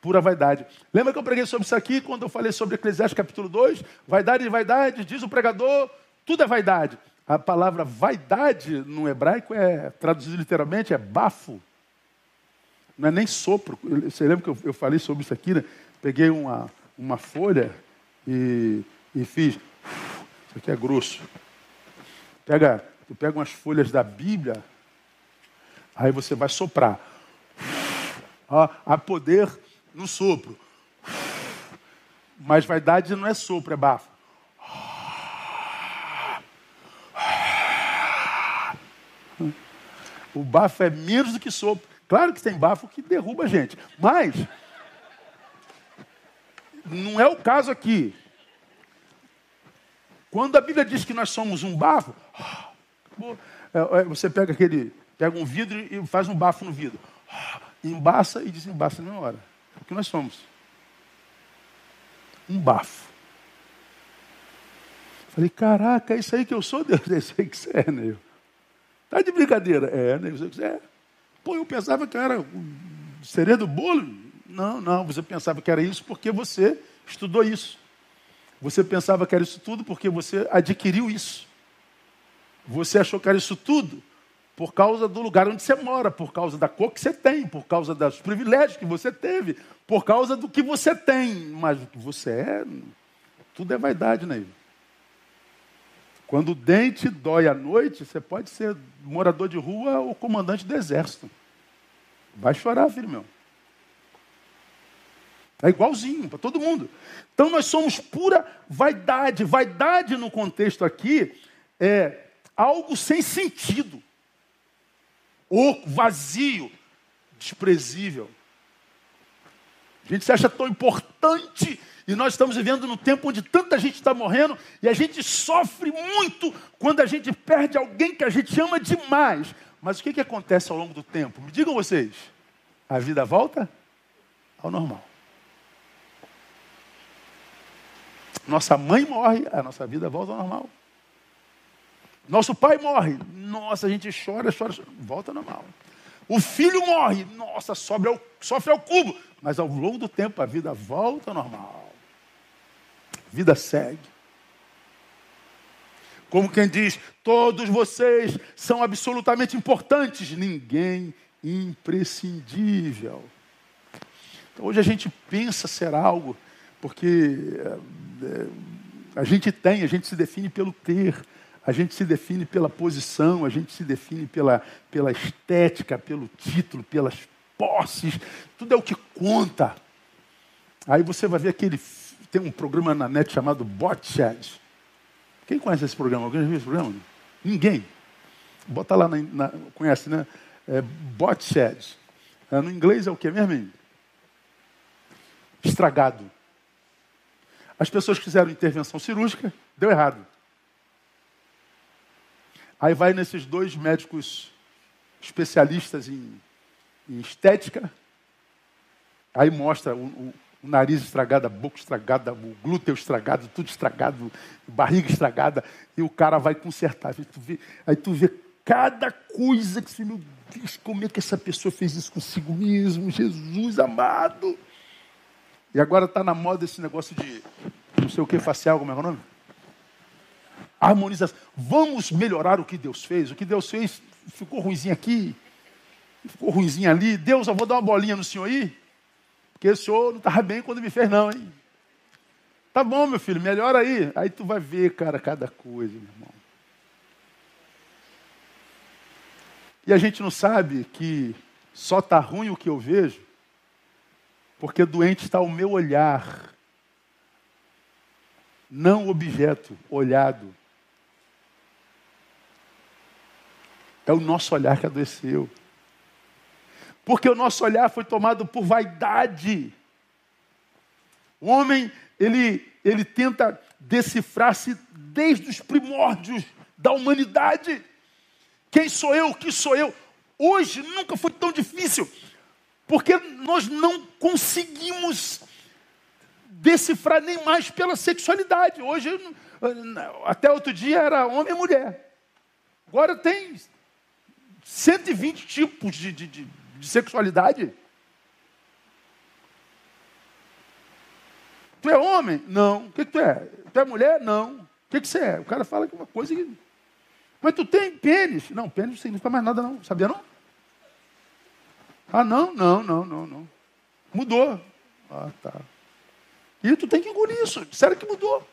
pura vaidade. Lembra que eu preguei sobre isso aqui quando eu falei sobre Eclesiastes capítulo 2? Vaidade e vaidade, diz o pregador, tudo é vaidade. A palavra vaidade no hebraico é, traduzido literalmente, é bafo. Não é nem sopro. Você lembra que eu, falei sobre isso aqui, né? Peguei uma, uma folha e, e fiz. Isso aqui é grosso. Pega, tu pega umas folhas da Bíblia, aí você vai soprar. Ó, há poder no sopro. Mas vaidade não é sopro, é bafo. O bafo é menos do que sopro. Claro que tem bafo que derruba a gente. Mas não é o caso aqui. Quando a Bíblia diz que nós somos um bafo, é, é, você pega aquele, pega um vidro e faz um bafo no vidro. Embaça e desembaça na hora. É o que nós somos. Um bafo. Falei, caraca, é isso aí que eu sou, Deus, é isso aí que você é, né? Tá de brincadeira. É, né? Você é. Pô, eu pensava que eu era sereia do bolo. Não, não, você pensava que era isso porque você estudou isso. Você pensava que era isso tudo porque você adquiriu isso. Você achou que era isso tudo por causa do lugar onde você mora, por causa da cor que você tem, por causa dos privilégios que você teve, por causa do que você tem. Mas o que você é, tudo é vaidade, né? Quando o dente dói à noite, você pode ser morador de rua ou comandante do exército. Vai chorar, filho meu. É igualzinho para todo mundo. Então nós somos pura vaidade. Vaidade no contexto aqui é algo sem sentido, oco, vazio, desprezível. A gente se acha tão importante e nós estamos vivendo num tempo onde tanta gente está morrendo e a gente sofre muito quando a gente perde alguém que a gente ama demais. Mas o que, que acontece ao longo do tempo? Me digam vocês. A vida volta ao normal. Nossa mãe morre, a nossa vida volta ao normal. Nosso pai morre, nossa, a gente chora, chora, chora volta ao normal. O filho morre, nossa, sofre ao, sofre ao cubo. Mas ao longo do tempo a vida volta ao normal. A vida segue. Como quem diz, todos vocês são absolutamente importantes, ninguém imprescindível. Então, hoje a gente pensa ser algo, porque é, a gente tem, a gente se define pelo ter, a gente se define pela posição, a gente se define pela, pela estética, pelo título, pelas posses, tudo é o que conta. Aí você vai ver aquele. Tem um programa na net chamado Botchat. Quem conhece esse programa? Alguém já viu esse programa? Ninguém. Bota lá na. na conhece, né? É, Botchat. É, no inglês é o que mesmo? Estragado. As pessoas fizeram intervenção cirúrgica, deu errado. Aí vai nesses dois médicos especialistas em, em estética, aí mostra o, o, o, nariz estragado, a boca estragada, o glúteo estragado, tudo estragado, barriga estragada, e o cara vai consertar. Aí tu vê, aí tu vê cada coisa que você, meu Deus, como é que essa pessoa fez isso consigo mesmo, Jesus amado. E agora está na moda esse negócio de não sei o que facial, como é, é o nome? Harmonização. Vamos melhorar o que Deus fez. O que Deus fez ficou ruimzinho aqui, ficou ruimzinho ali. Deus, eu vou dar uma bolinha no senhor aí, porque o senhor não estava bem quando me fez, não, hein? Tá bom, meu filho, melhora aí. Aí tu vai ver, cara, cada coisa, meu irmão. E a gente não sabe que só está ruim o que eu vejo, porque doente está o meu olhar, não o objeto olhado. É o nosso olhar que adoeceu. Porque o nosso olhar foi tomado por vaidade. O homem, ele, ele tenta decifrar-se desde os primórdios da humanidade. Quem sou eu? O que sou eu? Hoje nunca foi tão difícil, porque nós não conseguimos decifrar nem mais pela sexualidade. Hoje, até outro dia era homem e mulher. Agora tem 120 tipos de, de, de, de sexualidade. Tu é homem? Não. O que, que, tu é? Tu é mulher? Não. O que, que você é? O cara fala que é uma coisa que. Mas tu tem pênis? Não, pênis não significa mais nada, não. Sabia não? Ah, não, não, não, não, não. Mudou. Ah, tá. E tu tem que engolir isso. Disseram que mudou.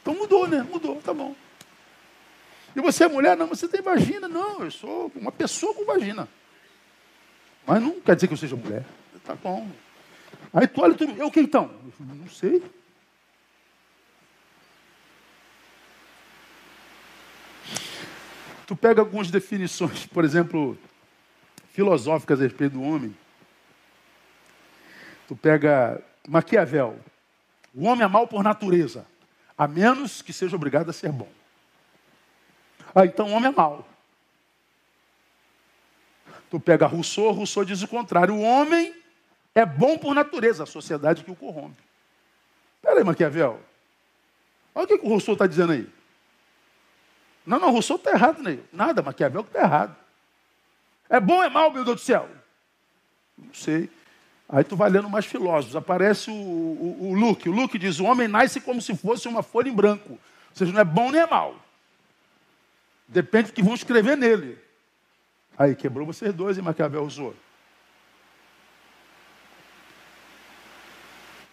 Então mudou, né? Mudou, tá bom. E você é mulher? Não, você tem vagina. Não, eu sou uma pessoa com vagina. Mas não quer dizer que eu seja mulher. Tá bom. Aí tu olha, tu, eu que então? Não sei. Tu pega algumas definições, por exemplo, filosóficas a respeito do homem. Tu pega Maquiavel. O homem é mau por natureza, a menos que seja obrigado a ser bom. Ah, então o homem é mau. Tu pega Rousseau, Rousseau diz o contrário. O homem é bom por natureza, a sociedade que o corrompe. Peraí, Maquiavel. Olha o que, o Rousseau está dizendo aí. Não, não, Rousseau está errado, né? Nada, Maquiavel que está errado. É bom ou é mal, meu Deus do céu? Não sei. Aí tu vai lendo mais filósofos. Aparece o, o, o Luke. O Luke diz: o homem nasce como se fosse uma folha em branco. Ou seja, não é bom nem é mal. Depende do que vão escrever nele. Aí quebrou vocês dois e Maquiavel usou.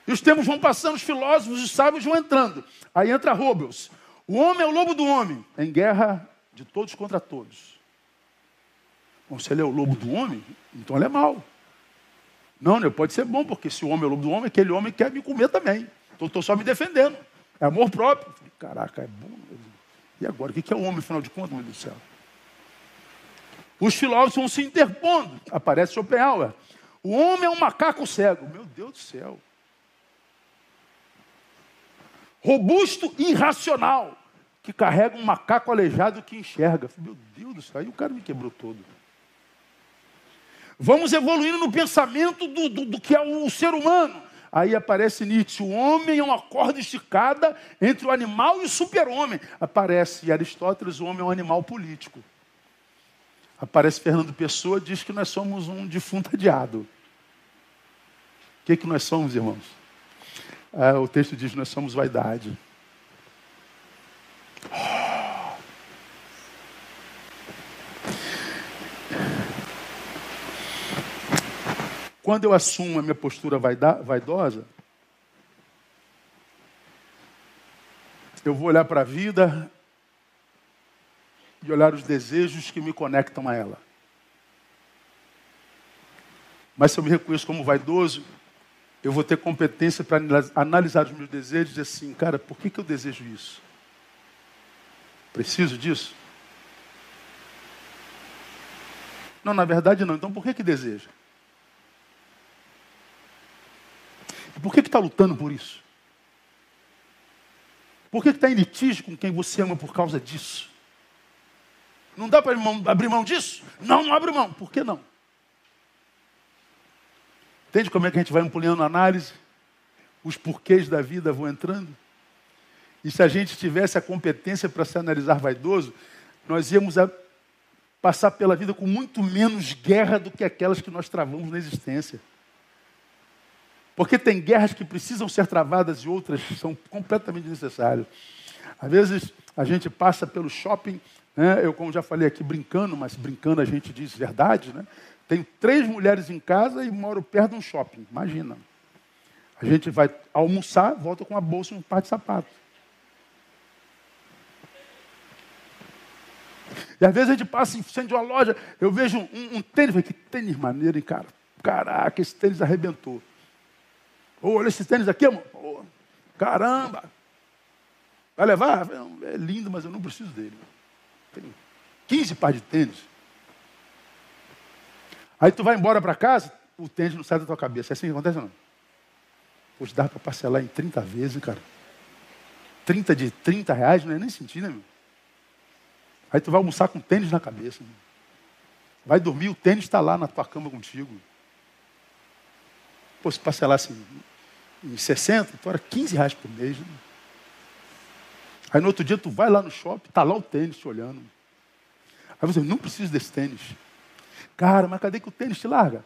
E os tempos vão passando, os filósofos, os sábios vão entrando. Aí entra Robles. O homem é o lobo do homem, em guerra de todos contra todos. Bom, se ele é o lobo do homem, então ele é mau. Não, né? pode ser bom, porque se o homem é o lobo do homem, aquele homem quer me comer também. Então estou só me defendendo. É amor próprio. Caraca, é bom. E agora, o que é o homem, afinal de contas, meu Deus do céu? Os filósofos vão se interpondo. Aparece Schopenhauer. O homem é um macaco cego. Meu Deus do céu. Robusto e irracional. Que carrega um macaco aleijado que enxerga. Meu Deus do céu. Aí o cara me quebrou todo. Vamos evoluindo no pensamento do, do, do que é o ser humano. Aí aparece Nietzsche, o homem é uma corda esticada entre o animal e o super-homem. Aparece Aristóteles, o homem é um animal político. Aparece Fernando Pessoa, diz que nós somos um defunto adiado. O que, que nós somos, irmãos? Ah, o texto diz que nós somos vaidade. Quando eu assumo a minha postura vaidosa, eu vou olhar para a vida e olhar os desejos que me conectam a ela. Mas se eu me reconheço como vaidoso, eu vou ter competência para analisar os meus desejos e dizer assim, cara, por que, que eu desejo isso? Preciso disso? Não, na verdade não. Então por que que deseja? E por que está lutando por isso? Por que está em litígio com quem você ama por causa disso? Não dá para abrir mão disso? Não, não abre mão. Por que não? Entende como é que a gente vai ampliando a análise? Os porquês da vida vão entrando? E se a gente tivesse a competência para se analisar vaidoso, nós íamos passar pela vida com muito menos guerra do que aquelas que nós travamos na existência. Porque tem guerras que precisam ser travadas e outras são completamente necessárias. Às vezes a gente passa pelo shopping, né? eu como já falei aqui brincando, mas brincando a gente diz verdade, né? Tenho três mulheres em casa e moro perto de um shopping. Imagina. A gente vai almoçar, volta com a bolsa e um par de sapatos. E às vezes a gente passa em frente de uma loja, eu vejo um, um tênis, que tênis maneiro, hein, cara? Caraca, esse tênis arrebentou. Oh, olha esse tênis aqui, amor. Oh, caramba. Vai levar? É lindo, mas eu não preciso dele. Tenho 15 pares de tênis. Aí tu vai embora para casa, o tênis não sai da tua cabeça. É assim que acontece não? Poxa, dá para parcelar em 30 vezes, cara. 30 de 30 reais, não é nem sentir, né, meu? Aí tu vai almoçar com tênis na cabeça. Meu. Vai dormir, o tênis está lá na tua cama contigo. Pô, se parcelasse em, em 60, tu era 15 reais por mês. Né? Aí no outro dia tu vai lá no shopping, está lá o tênis te olhando. Aí você, não preciso desse tênis. Cara, mas cadê que o tênis te larga?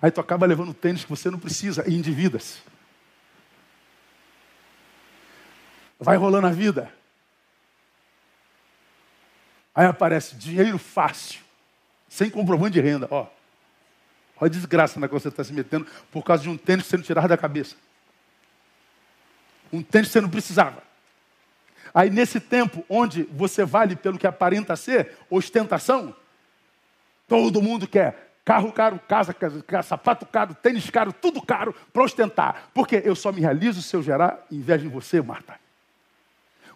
Aí tu acaba levando o tênis que você não precisa e endivida-se. Vai rolando a vida. Aí aparece dinheiro fácil, sem comprovante de renda. Ó, olha a desgraça na que você está se metendo por causa de um tênis que você não da cabeça. Um tênis que você não precisava. Aí nesse tempo onde você vale pelo que aparenta ser ostentação, Todo mundo quer carro caro, casa caro, sapato caro, tênis caro, tudo caro para ostentar. Porque eu só me realizo se eu gerar inveja em você, Marta.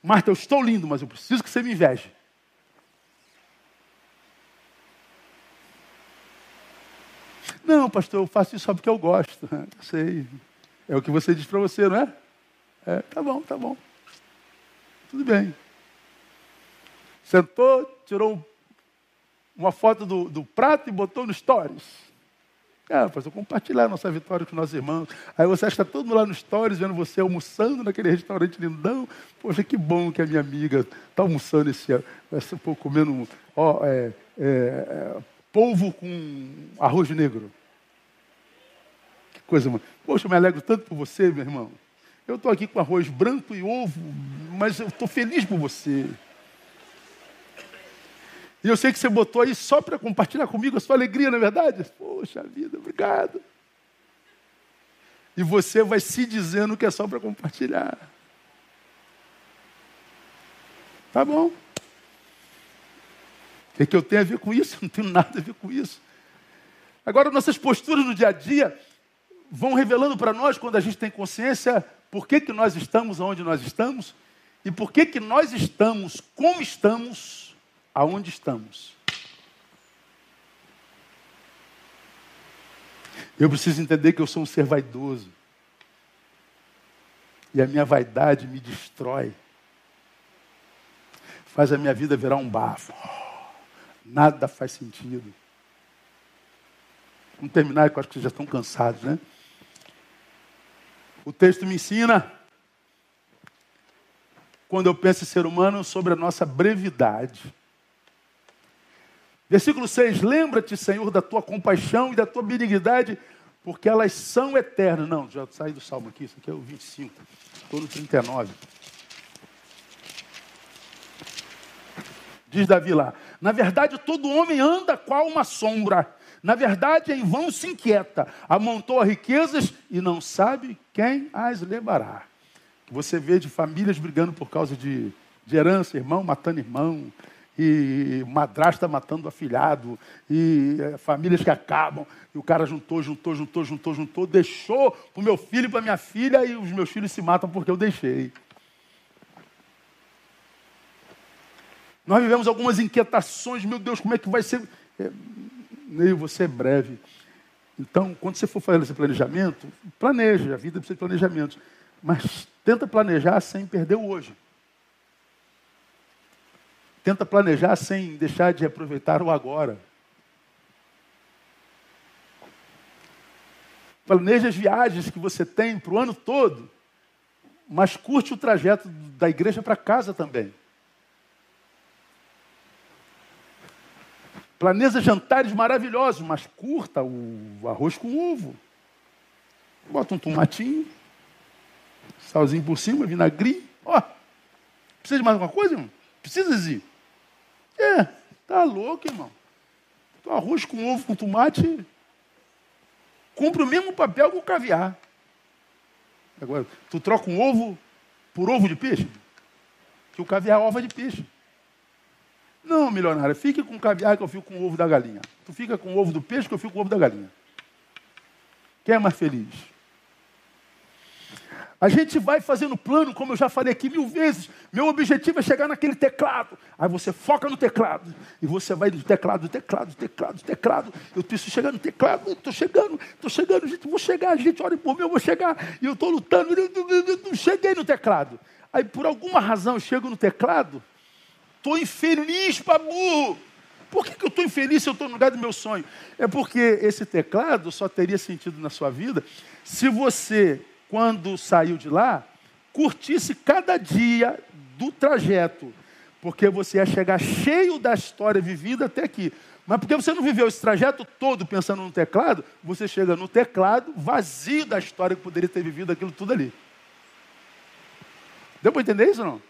Marta, eu estou lindo, mas eu preciso que você me inveje. Não, pastor, eu faço isso só porque eu gosto. Eu sei. É o que você diz para você, não é? É, tá bom, tá bom. Tudo bem. Sentou, tirou uma foto do, do prato e botou no stories. Ah, pastor, compartilhar a nossa vitória com nossos irmãos. Aí você está todo mundo lá no stories, vendo você almoçando naquele restaurante lindão. Poxa, que bom que a minha amiga está almoçando esse ano. Comendo ó, é, é, é, polvo com arroz negro. Que coisa, mano. Poxa, eu me alegro tanto por você, meu irmão. Eu estou aqui com arroz branco e ovo, mas eu estou feliz por você. E eu sei que você botou aí só para compartilhar comigo a sua alegria, não é verdade? Poxa vida, obrigado. E você vai se dizendo que é só para compartilhar. Tá bom. O que, é que eu tenho a ver com isso? Não tenho nada a ver com isso. Agora, nossas posturas no dia a dia vão revelando para nós, quando a gente tem consciência, por que, que nós estamos onde nós estamos e por que, que nós estamos como estamos aonde estamos. Eu preciso entender que eu sou um ser vaidoso. E a minha vaidade me destrói. Faz a minha vida virar um bafo. Nada faz sentido. Vamos terminar, que eu acho que vocês já estão cansados, né? O texto me ensina, quando eu penso em ser humano, sobre a nossa brevidade. Versículo 6: Lembra-te, Senhor, da tua compaixão e da tua benignidade, porque elas são eternas. Não, já saí do salmo aqui, isso aqui é o 25, estou no 39. Diz Davi lá: Na verdade, todo homem anda qual uma sombra, Na verdade, em vão se inquieta, amontou riquezas e não sabe quem as levará. Você vê de famílias brigando por causa de, de herança, irmão matando irmão, e madrasta matando afilhado, e é, famílias que acabam, e o cara juntou, juntou, juntou, juntou, juntou, deixou para o meu filho e para minha filha, e os meus filhos se matam porque eu deixei. Nós vivemos algumas inquietações, meu Deus, como é que vai ser? É, você é breve. Então, quando você for fazer esse planejamento, planeje, a vida precisa de planejamento. Mas tenta planejar sem perder o hoje. Tenta planejar sem deixar de aproveitar o agora. Planeje as viagens que você tem para o ano todo, mas curte o trajeto da igreja para casa também. Planeja jantares maravilhosos, mas curta o arroz com ovo. Bota um tomatinho, salzinho por cima, vinagre. Ó, precisa de mais alguma coisa, irmão? Precisa, Zi? É, tá louco, irmão. Então, arroz com ovo, com tomate, cumpre o mesmo papel que o caviar. Agora, tu troca um ovo por ovo de peixe? Que o caviar é ova de peixe. Não, milionário, fique com o caviar que eu fico com o ovo da galinha. Tu fica com o ovo do peixe que eu fico com o ovo da galinha. Quem é mais feliz? A gente vai fazendo plano, como eu já falei aqui mil vezes. Meu objetivo é chegar naquele teclado. Aí você foca no teclado. E você vai do teclado, teclado, teclado, teclado. Eu preciso chegar no teclado. Estou chegando, estou chegando, gente. Vou chegar, gente. Olha por mim, eu vou chegar. E eu estou lutando. Não cheguei no teclado. Aí por alguma razão eu chego no teclado. Estou infeliz para. Por que, que eu estou infeliz se eu estou no lugar do meu sonho? É porque esse teclado só teria sentido na sua vida se você quando saiu de lá, curtisse cada dia do trajeto, porque você ia chegar cheio da história vivida até aqui. Mas porque você não viveu esse trajeto todo pensando no teclado, você chega no teclado vazio da história que poderia ter vivido aquilo tudo ali. Deu para entender isso ou não?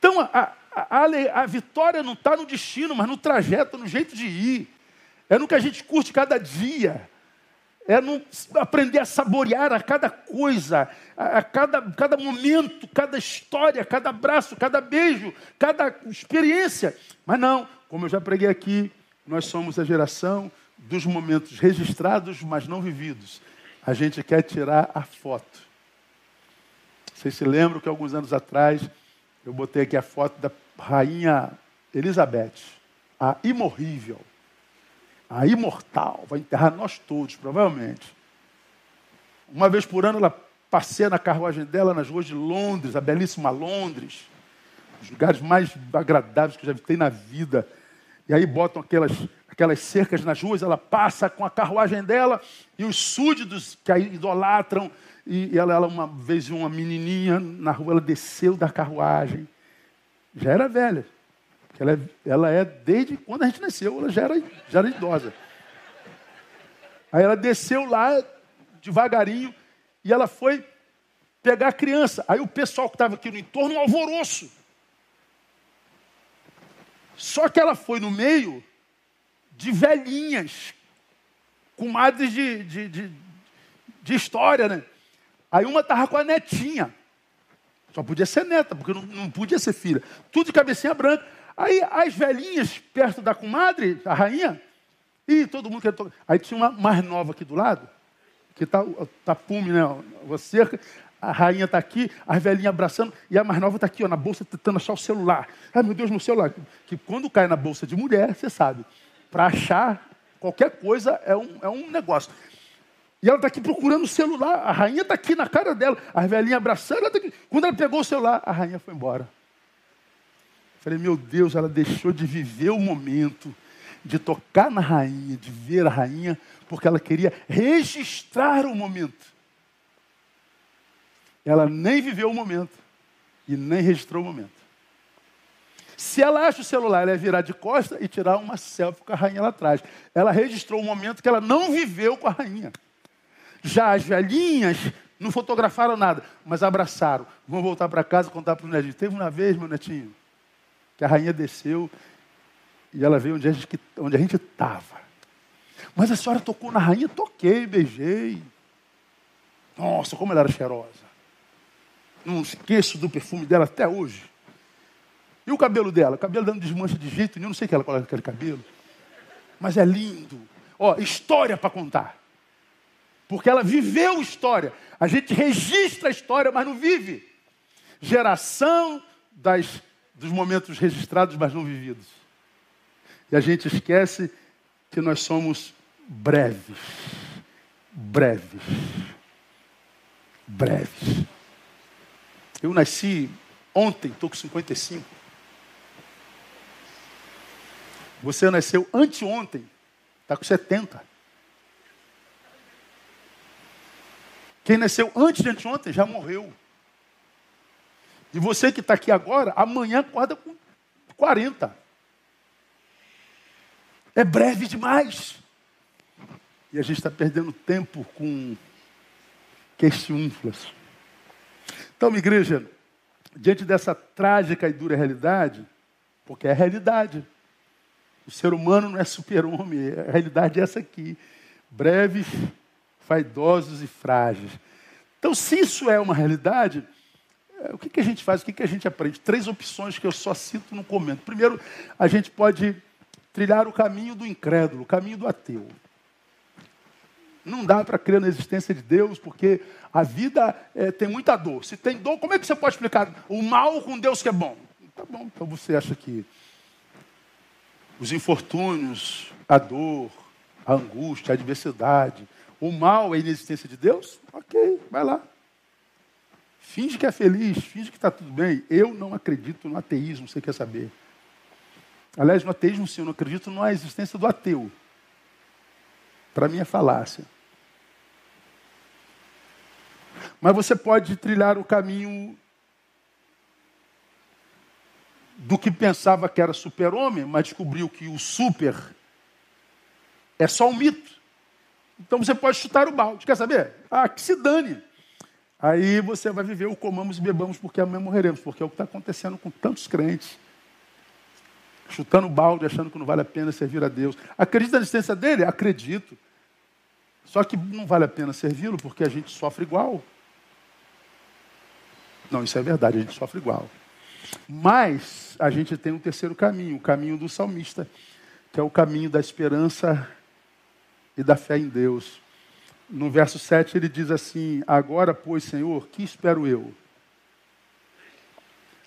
Então, a, a, a, vitória não está no destino, mas no trajeto, no jeito de ir. É no que a gente curte cada dia é não aprender a saborear a cada coisa, a cada, cada momento, cada história, cada abraço, cada beijo, cada experiência. Mas não, como eu já preguei aqui, nós somos a geração dos momentos registrados, mas não vividos. A gente quer tirar a foto. Vocês se lembram que alguns anos atrás eu botei aqui a foto da rainha Elizabeth, a imorrível a imortal, vai enterrar nós todos, provavelmente. Uma vez por ano ela passeia na carruagem dela nas ruas de Londres, a belíssima Londres, os lugares mais agradáveis que eu já vi na vida. E aí botam aquelas, aquelas cercas nas ruas, ela passa com a carruagem dela e os súditos que a idolatram. E ela, ela uma vez uma menininha na rua, ela desceu da carruagem. Já era velha. Ela é, ela é desde quando a gente nasceu, ela já era, já era idosa. Aí ela desceu lá devagarinho e ela foi pegar a criança. Aí o pessoal que estava aqui no entorno, um alvoroço. Só que ela foi no meio de velhinhas, com madres de, de, de, de história, né? Aí uma estava com a netinha. Só podia ser neta, porque não, não podia ser filha. Tudo de cabecinha branca. Aí as velhinhas perto da comadre, a rainha, e todo mundo quer tocar. Aí tinha uma mais nova aqui do lado, que está tá pume, né? A cerca. A rainha está aqui, as velhinhas abraçando, e a mais nova está aqui, ó, na bolsa, tentando achar o celular. Ai, meu Deus, meu celular. Que quando cai na bolsa de mulher, você sabe, para achar qualquer coisa é um, é um negócio. E ela está aqui procurando o celular. A rainha está aqui na cara dela. As velhinhas abraçando. Ela tá Quando ela pegou o celular, a rainha foi embora. Falei, meu Deus, ela deixou de viver o momento, de tocar na rainha, de ver a rainha, porque ela queria registrar o momento. Ela nem viveu o momento e nem registrou o momento. Se ela acha o celular, ela ia virar de costa e tirar uma selfie com a rainha lá atrás. Ela registrou o momento que ela não viveu com a rainha. Já as velhinhas não fotografaram nada, mas abraçaram. Vão voltar para casa contar para o netinho. Teve uma vez, meu netinho, que a rainha desceu E ela veio onde a gente onde a gente estava. Mas a senhora tocou na rainha? Toquei, beijei. Nossa, como ela era cheirosa. Não esqueço do perfume dela até hoje. E o cabelo dela? O cabelo dando desmancha de jeito nenhum, não sei que ela coloca aquele cabelo. Mas é lindo. Ó, história para contar. Porque ela viveu história. A gente registra a história, mas não vive. Geração das, dos momentos registrados, mas não vividos. E a gente esquece que nós somos breves. Breves. Breves. Eu nasci ontem, estou com 55. Você nasceu anteontem, está com 70. Quem nasceu antes de anteontem já morreu. E você que está aqui agora, amanhã acorda com 40. É breve demais. E a gente está perdendo tempo com questiúnfulas. Então, igreja, diante dessa trágica e dura realidade, porque é a realidade. O ser humano não é super-homem, a realidade é essa aqui. Breves, vaidosos e frágeis. Então, se isso é uma realidade, é, o que, que a gente faz? O que, que a gente aprende? Três opções que eu só cito no comento. Primeiro, a gente pode trilhar o caminho do incrédulo, o caminho do ateu. Não dá para crer na existência de Deus, porque a vida é, tem muita dor. Se tem dor, como é que você pode explicar o mal com Deus que é bom? Tá bom, então você acha que os infortúnios, a dor, a angústia, a adversidade, o mal é a inexistência de Deus? Ok, vai lá. Finge que é feliz, finge que está tudo bem. Eu não acredito no ateísmo, você quer saber. Aliás, no ateísmo, sim, eu não acredito na existência do ateu. Para mim é falácia. Mas você pode trilhar o caminho do que pensava que era super-homem, mas descobriu que o super é só um mito. Então você pode chutar o balde. Quer saber? Ah, que se dane. Aí você vai viver o comamos e bebamos porque amanhã morreremos, porque é o que está acontecendo com tantos crentes. Chutando o balde, achando que não vale a pena servir a Deus. Acredita na existência dele? Acredito. Só que não vale a pena servi-lo porque a gente sofre igual. Não, isso é verdade, a gente sofre igual. Mas a gente tem um terceiro caminho, o caminho do salmista, que é o caminho da esperança e da fé em Deus. No verso 7 ele diz assim: Agora, pois, Senhor, que espero eu?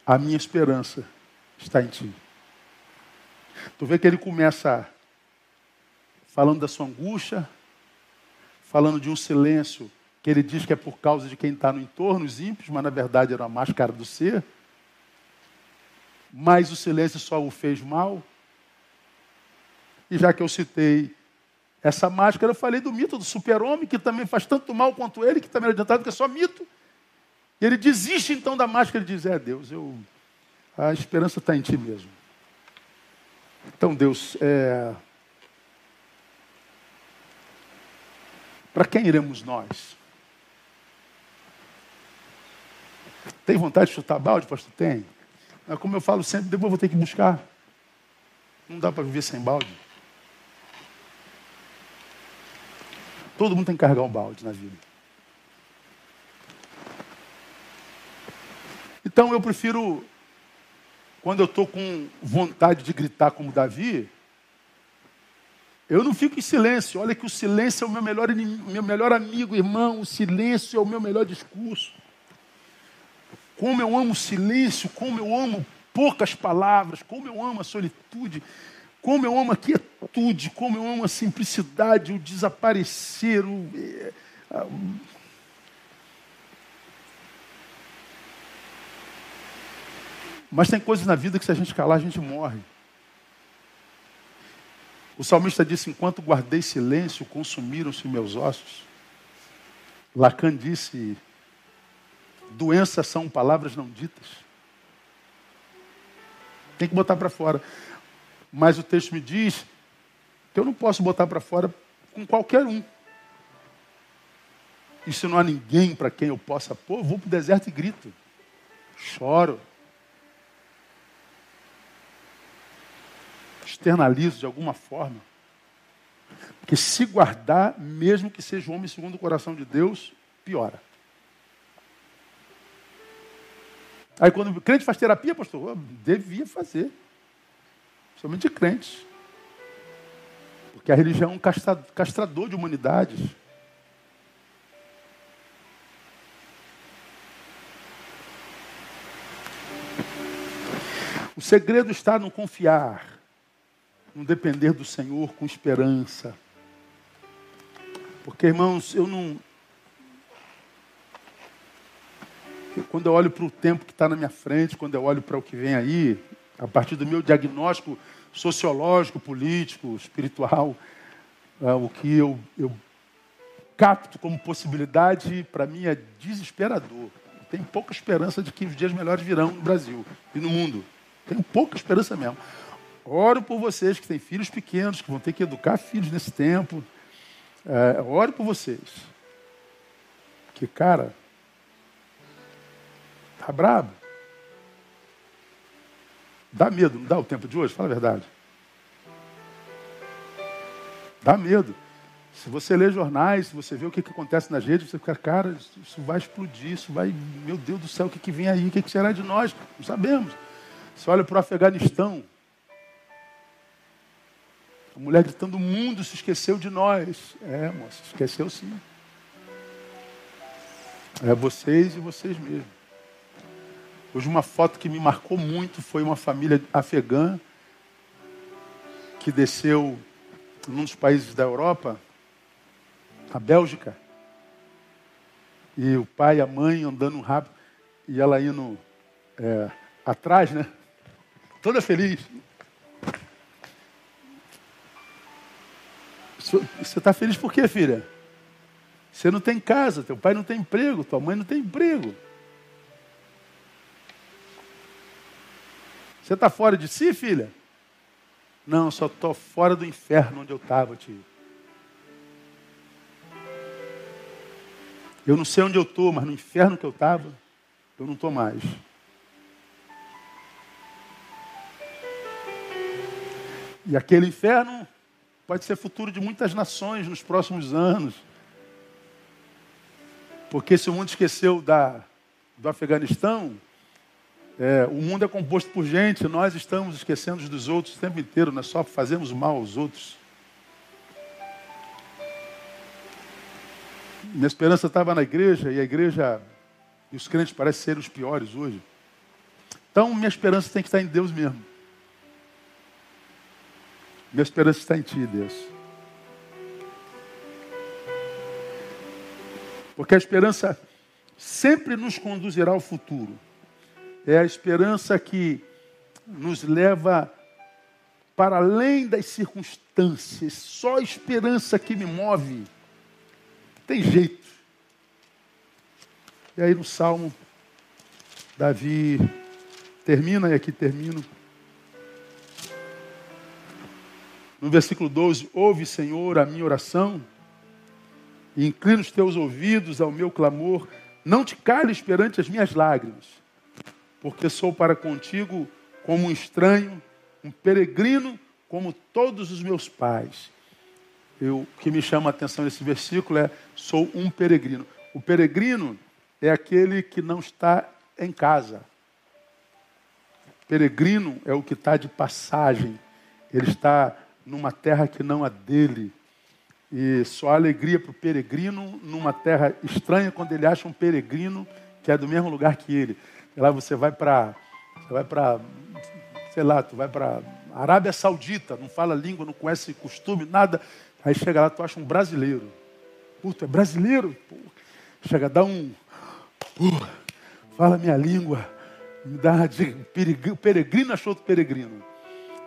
A minha esperança está em Ti. Tu vê que ele começa falando da sua angústia, falando de um silêncio que ele diz que é por causa de quem está no entorno, os ímpios, mas na verdade era a máscara do ser. Mas o silêncio só o fez mal. E já que eu citei essa máscara, eu falei do mito do super-homem, que também faz tanto mal quanto ele, que também é adiantado, que é só mito. E ele desiste então da máscara e diz: É Deus, eu, a esperança está em ti mesmo. Então, Deus, é... para quem iremos nós? Tem vontade de chutar balde, pastor? Tem. Mas como eu falo sempre, depois vou ter que buscar. Não dá para viver sem balde. Todo mundo tem que carregar um balde na vida. Então eu prefiro quando eu estou com vontade de gritar como Davi, eu não fico em silêncio. Olha que o silêncio é o meu melhor, meu melhor amigo, irmão. O silêncio é o meu melhor discurso. Como eu amo o silêncio, como eu amo poucas palavras, como eu amo a solitude, como eu amo a quietude, como eu amo a simplicidade, o desaparecer, o, eh, Mas tem coisas na vida que se a gente calar, a gente morre. O salmista disse: Enquanto guardei silêncio, consumiram-se meus ossos. Lacan disse: Doenças são palavras não ditas. Tem que botar para fora. Mas o texto me diz que eu não posso botar para fora com qualquer um. E se não há ninguém para quem eu possa pôr, vou para o deserto e grito. Choro. externalizo de alguma forma. Porque se guardar, mesmo que seja homem segundo o coração de Deus, piora. Aí quando o crente faz terapia, pastor, devia fazer. Somente crentes. Porque a religião é um castrador de humanidades. O segredo está no confiar, no depender do Senhor com esperança. Porque, irmãos, eu não. Quando eu olho para o tempo que está na minha frente, quando eu olho para o que vem aí, a partir do meu diagnóstico sociológico, político, espiritual, é, o que eu, eu capto como possibilidade, para mim é desesperador. Tenho pouca esperança de que os dias melhores virão no Brasil e no mundo. Tenho pouca esperança mesmo. Oro por vocês que têm filhos pequenos, que vão ter que educar filhos nesse tempo. É, oro por vocês. Que, cara, tá brabo. Dá medo, não dá o tempo de hoje? Fala a verdade. Dá medo. Se você lê jornais, se você vê o que, que acontece nas redes, você fica, cara, isso vai explodir, isso vai, meu Deus do céu, o que, que vem aí? O que, que será de nós? Não sabemos. Você olha para o Afeganistão, a mulher gritando: o mundo se esqueceu de nós. É, moça, esqueceu sim. É vocês e vocês mesmos. Hoje, uma foto que me marcou muito foi uma família afegã que desceu num dos países da Europa, a Bélgica, e o pai e a mãe andando rápido, e ela indo é, atrás, né? Toda feliz. Você está feliz por quê, filha? Você não tem casa, teu pai não tem emprego, tua mãe não tem emprego. Você está fora de si, filha? Não, só estou fora do inferno onde eu estava, tio. Eu não sei onde eu estou, mas no inferno que eu estava, eu não estou mais. E aquele inferno pode ser futuro de muitas nações nos próximos anos. Porque se o mundo esqueceu da, do Afeganistão, é, o mundo é composto por gente, nós estamos esquecendo dos outros o tempo inteiro, nós só fazemos mal aos outros. Minha esperança estava na igreja, e a igreja e os crentes parecem ser os piores hoje. Então, minha esperança tem que estar em Deus mesmo. Minha esperança está em Ti, Deus. Porque a esperança sempre nos conduzirá ao futuro. É a esperança que nos leva para além das circunstâncias. Só a esperança que me move. Tem jeito. E aí no Salmo, Davi termina, e aqui termino. No versículo 12, ouve, Senhor, a minha oração, e inclina os teus ouvidos ao meu clamor, não te cales perante as minhas lágrimas, porque sou para contigo como um estranho, um peregrino, como todos os meus pais. Eu, o que me chama a atenção nesse versículo é: sou um peregrino. O peregrino é aquele que não está em casa. Peregrino é o que está de passagem. Ele está numa terra que não a dele. E só alegria para o peregrino numa terra estranha quando ele acha um peregrino que é do mesmo lugar que ele. Lá você vai para, você vai para, sei lá, tu vai para Arábia Saudita, não fala língua, não conhece costume, nada. Aí chega lá, tu acha um brasileiro. Puta, é brasileiro? Pô. Chega, dá um. Uh, fala minha língua. Me dá uma dica. Peregrino achou outro peregrino.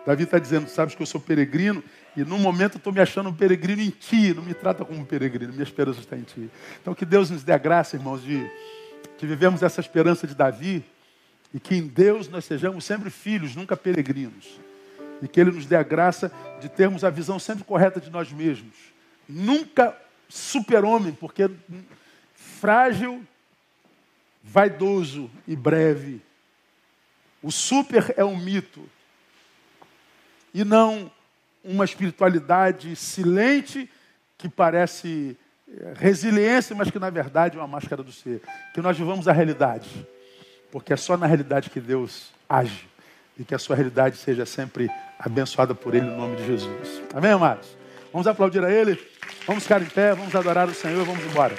Davi está dizendo, sabes que eu sou peregrino e no momento estou me achando um peregrino em ti, não me trata como um peregrino, minha esperança está em ti. Então que Deus nos dê a graça, irmãos, de que vivemos essa esperança de Davi e que em Deus nós sejamos sempre filhos, nunca peregrinos. E que Ele nos dê a graça de termos a visão sempre correta de nós mesmos. Nunca super-homem, porque frágil, vaidoso e breve. O super é um mito. e não uma espiritualidade silente que parece resiliência, mas que na verdade é uma máscara do ser. Que nós vivamos a realidade, porque é só na realidade que Deus age e que a sua realidade seja sempre abençoada por Ele, no nome de Jesus. Amém, amados? Vamos aplaudir a Ele, vamos ficar em pé, vamos adorar o Senhor vamos embora.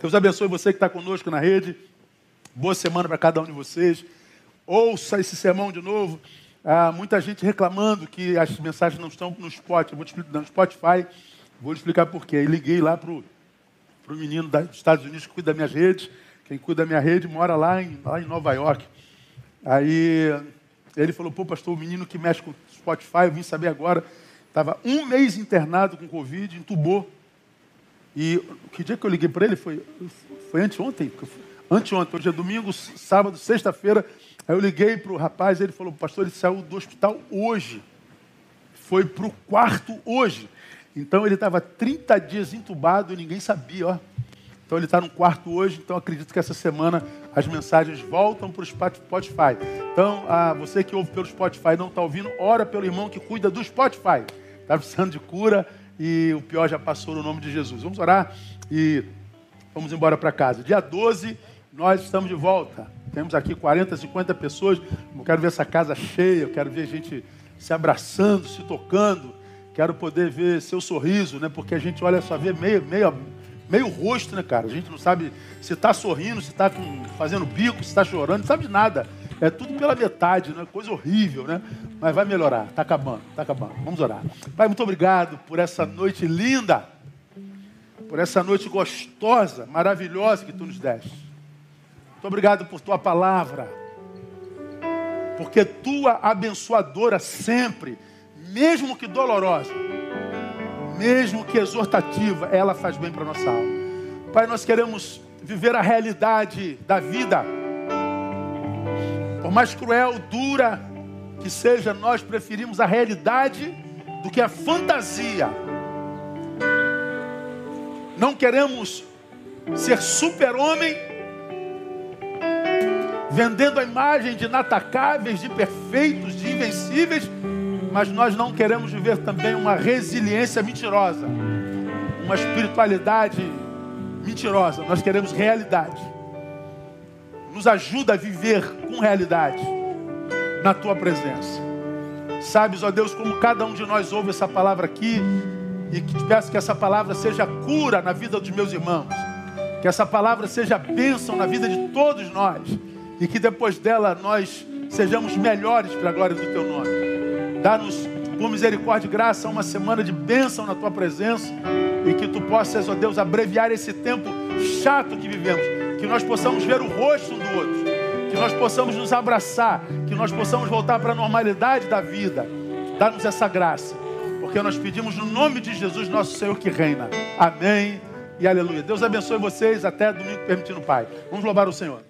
Deus abençoe você que está conosco na rede. Boa semana para cada um de vocês. Ouça esse sermão de novo. Muita gente reclamando que as mensagens não estão no Spotify. Vou te explicar, no Spotify. Vou explicar por quê. Liguei lá para o menino dos Estados Unidos que cuida das minhas redes. Quem cuida da minha rede mora lá em, lá em Nova York. Aí ele falou, pô, pastor, o menino que mexe com Spotify, eu vim saber agora, estava um mês internado com Covid, entubou. E que dia que eu liguei para ele? Foi, foi anteontem? Anteontem, hoje é domingo, sábado, sexta-feira. Aí eu liguei para o rapaz, ele falou, pastor, ele saiu do hospital hoje. Foi para o quarto hoje. Então ele estava 30 dias entubado e ninguém sabia, ó. Então ele está no quarto hoje, então acredito que essa semana as mensagens voltam para o Spotify. Então, ah, você que ouve pelo Spotify não está ouvindo, ora pelo irmão que cuida do Spotify. Está precisando de cura e o pior já passou no nome de Jesus. Vamos orar e vamos embora para casa. Dia 12, nós estamos de volta. Temos aqui 40, 50 pessoas. Eu quero ver essa casa cheia, eu quero ver gente se abraçando, se tocando. Quero poder ver seu sorriso, né? Porque a gente olha só vê meio, meio meio rosto, né, cara? A gente não sabe se está sorrindo, se está fazendo bico, se está chorando, não sabe de nada. É tudo pela metade, né? Coisa horrível, né? Mas vai melhorar. Está acabando, está acabando. Vamos orar. Pai, muito obrigado por essa noite linda, por essa noite gostosa, maravilhosa que Tu nos deste. Muito obrigado por Tua palavra, porque Tua abençoadora sempre, mesmo que dolorosa mesmo que exortativa, ela faz bem para nossa alma. Pai, nós queremos viver a realidade da vida. Por mais cruel, dura que seja, nós preferimos a realidade do que a fantasia. Não queremos ser super-homem, vendendo a imagem de inatacáveis, de perfeitos, de invencíveis mas nós não queremos viver também uma resiliência mentirosa, uma espiritualidade mentirosa. Nós queremos realidade. Nos ajuda a viver com realidade na tua presença. Sabes, ó Deus, como cada um de nós ouve essa palavra aqui e que te peço que essa palavra seja cura na vida dos meus irmãos, que essa palavra seja bênção na vida de todos nós e que depois dela nós sejamos melhores para a glória do teu nome. Dá-nos, por misericórdia e graça, uma semana de bênção na tua presença e que tu possas, ó Deus, abreviar esse tempo chato que vivemos. Que nós possamos ver o rosto um do outro, que nós possamos nos abraçar, que nós possamos voltar para a normalidade da vida. Dá-nos essa graça, porque nós pedimos no nome de Jesus, nosso Senhor que reina. Amém e aleluia. Deus abençoe vocês. Até domingo, permitindo, Pai. Vamos louvar o Senhor.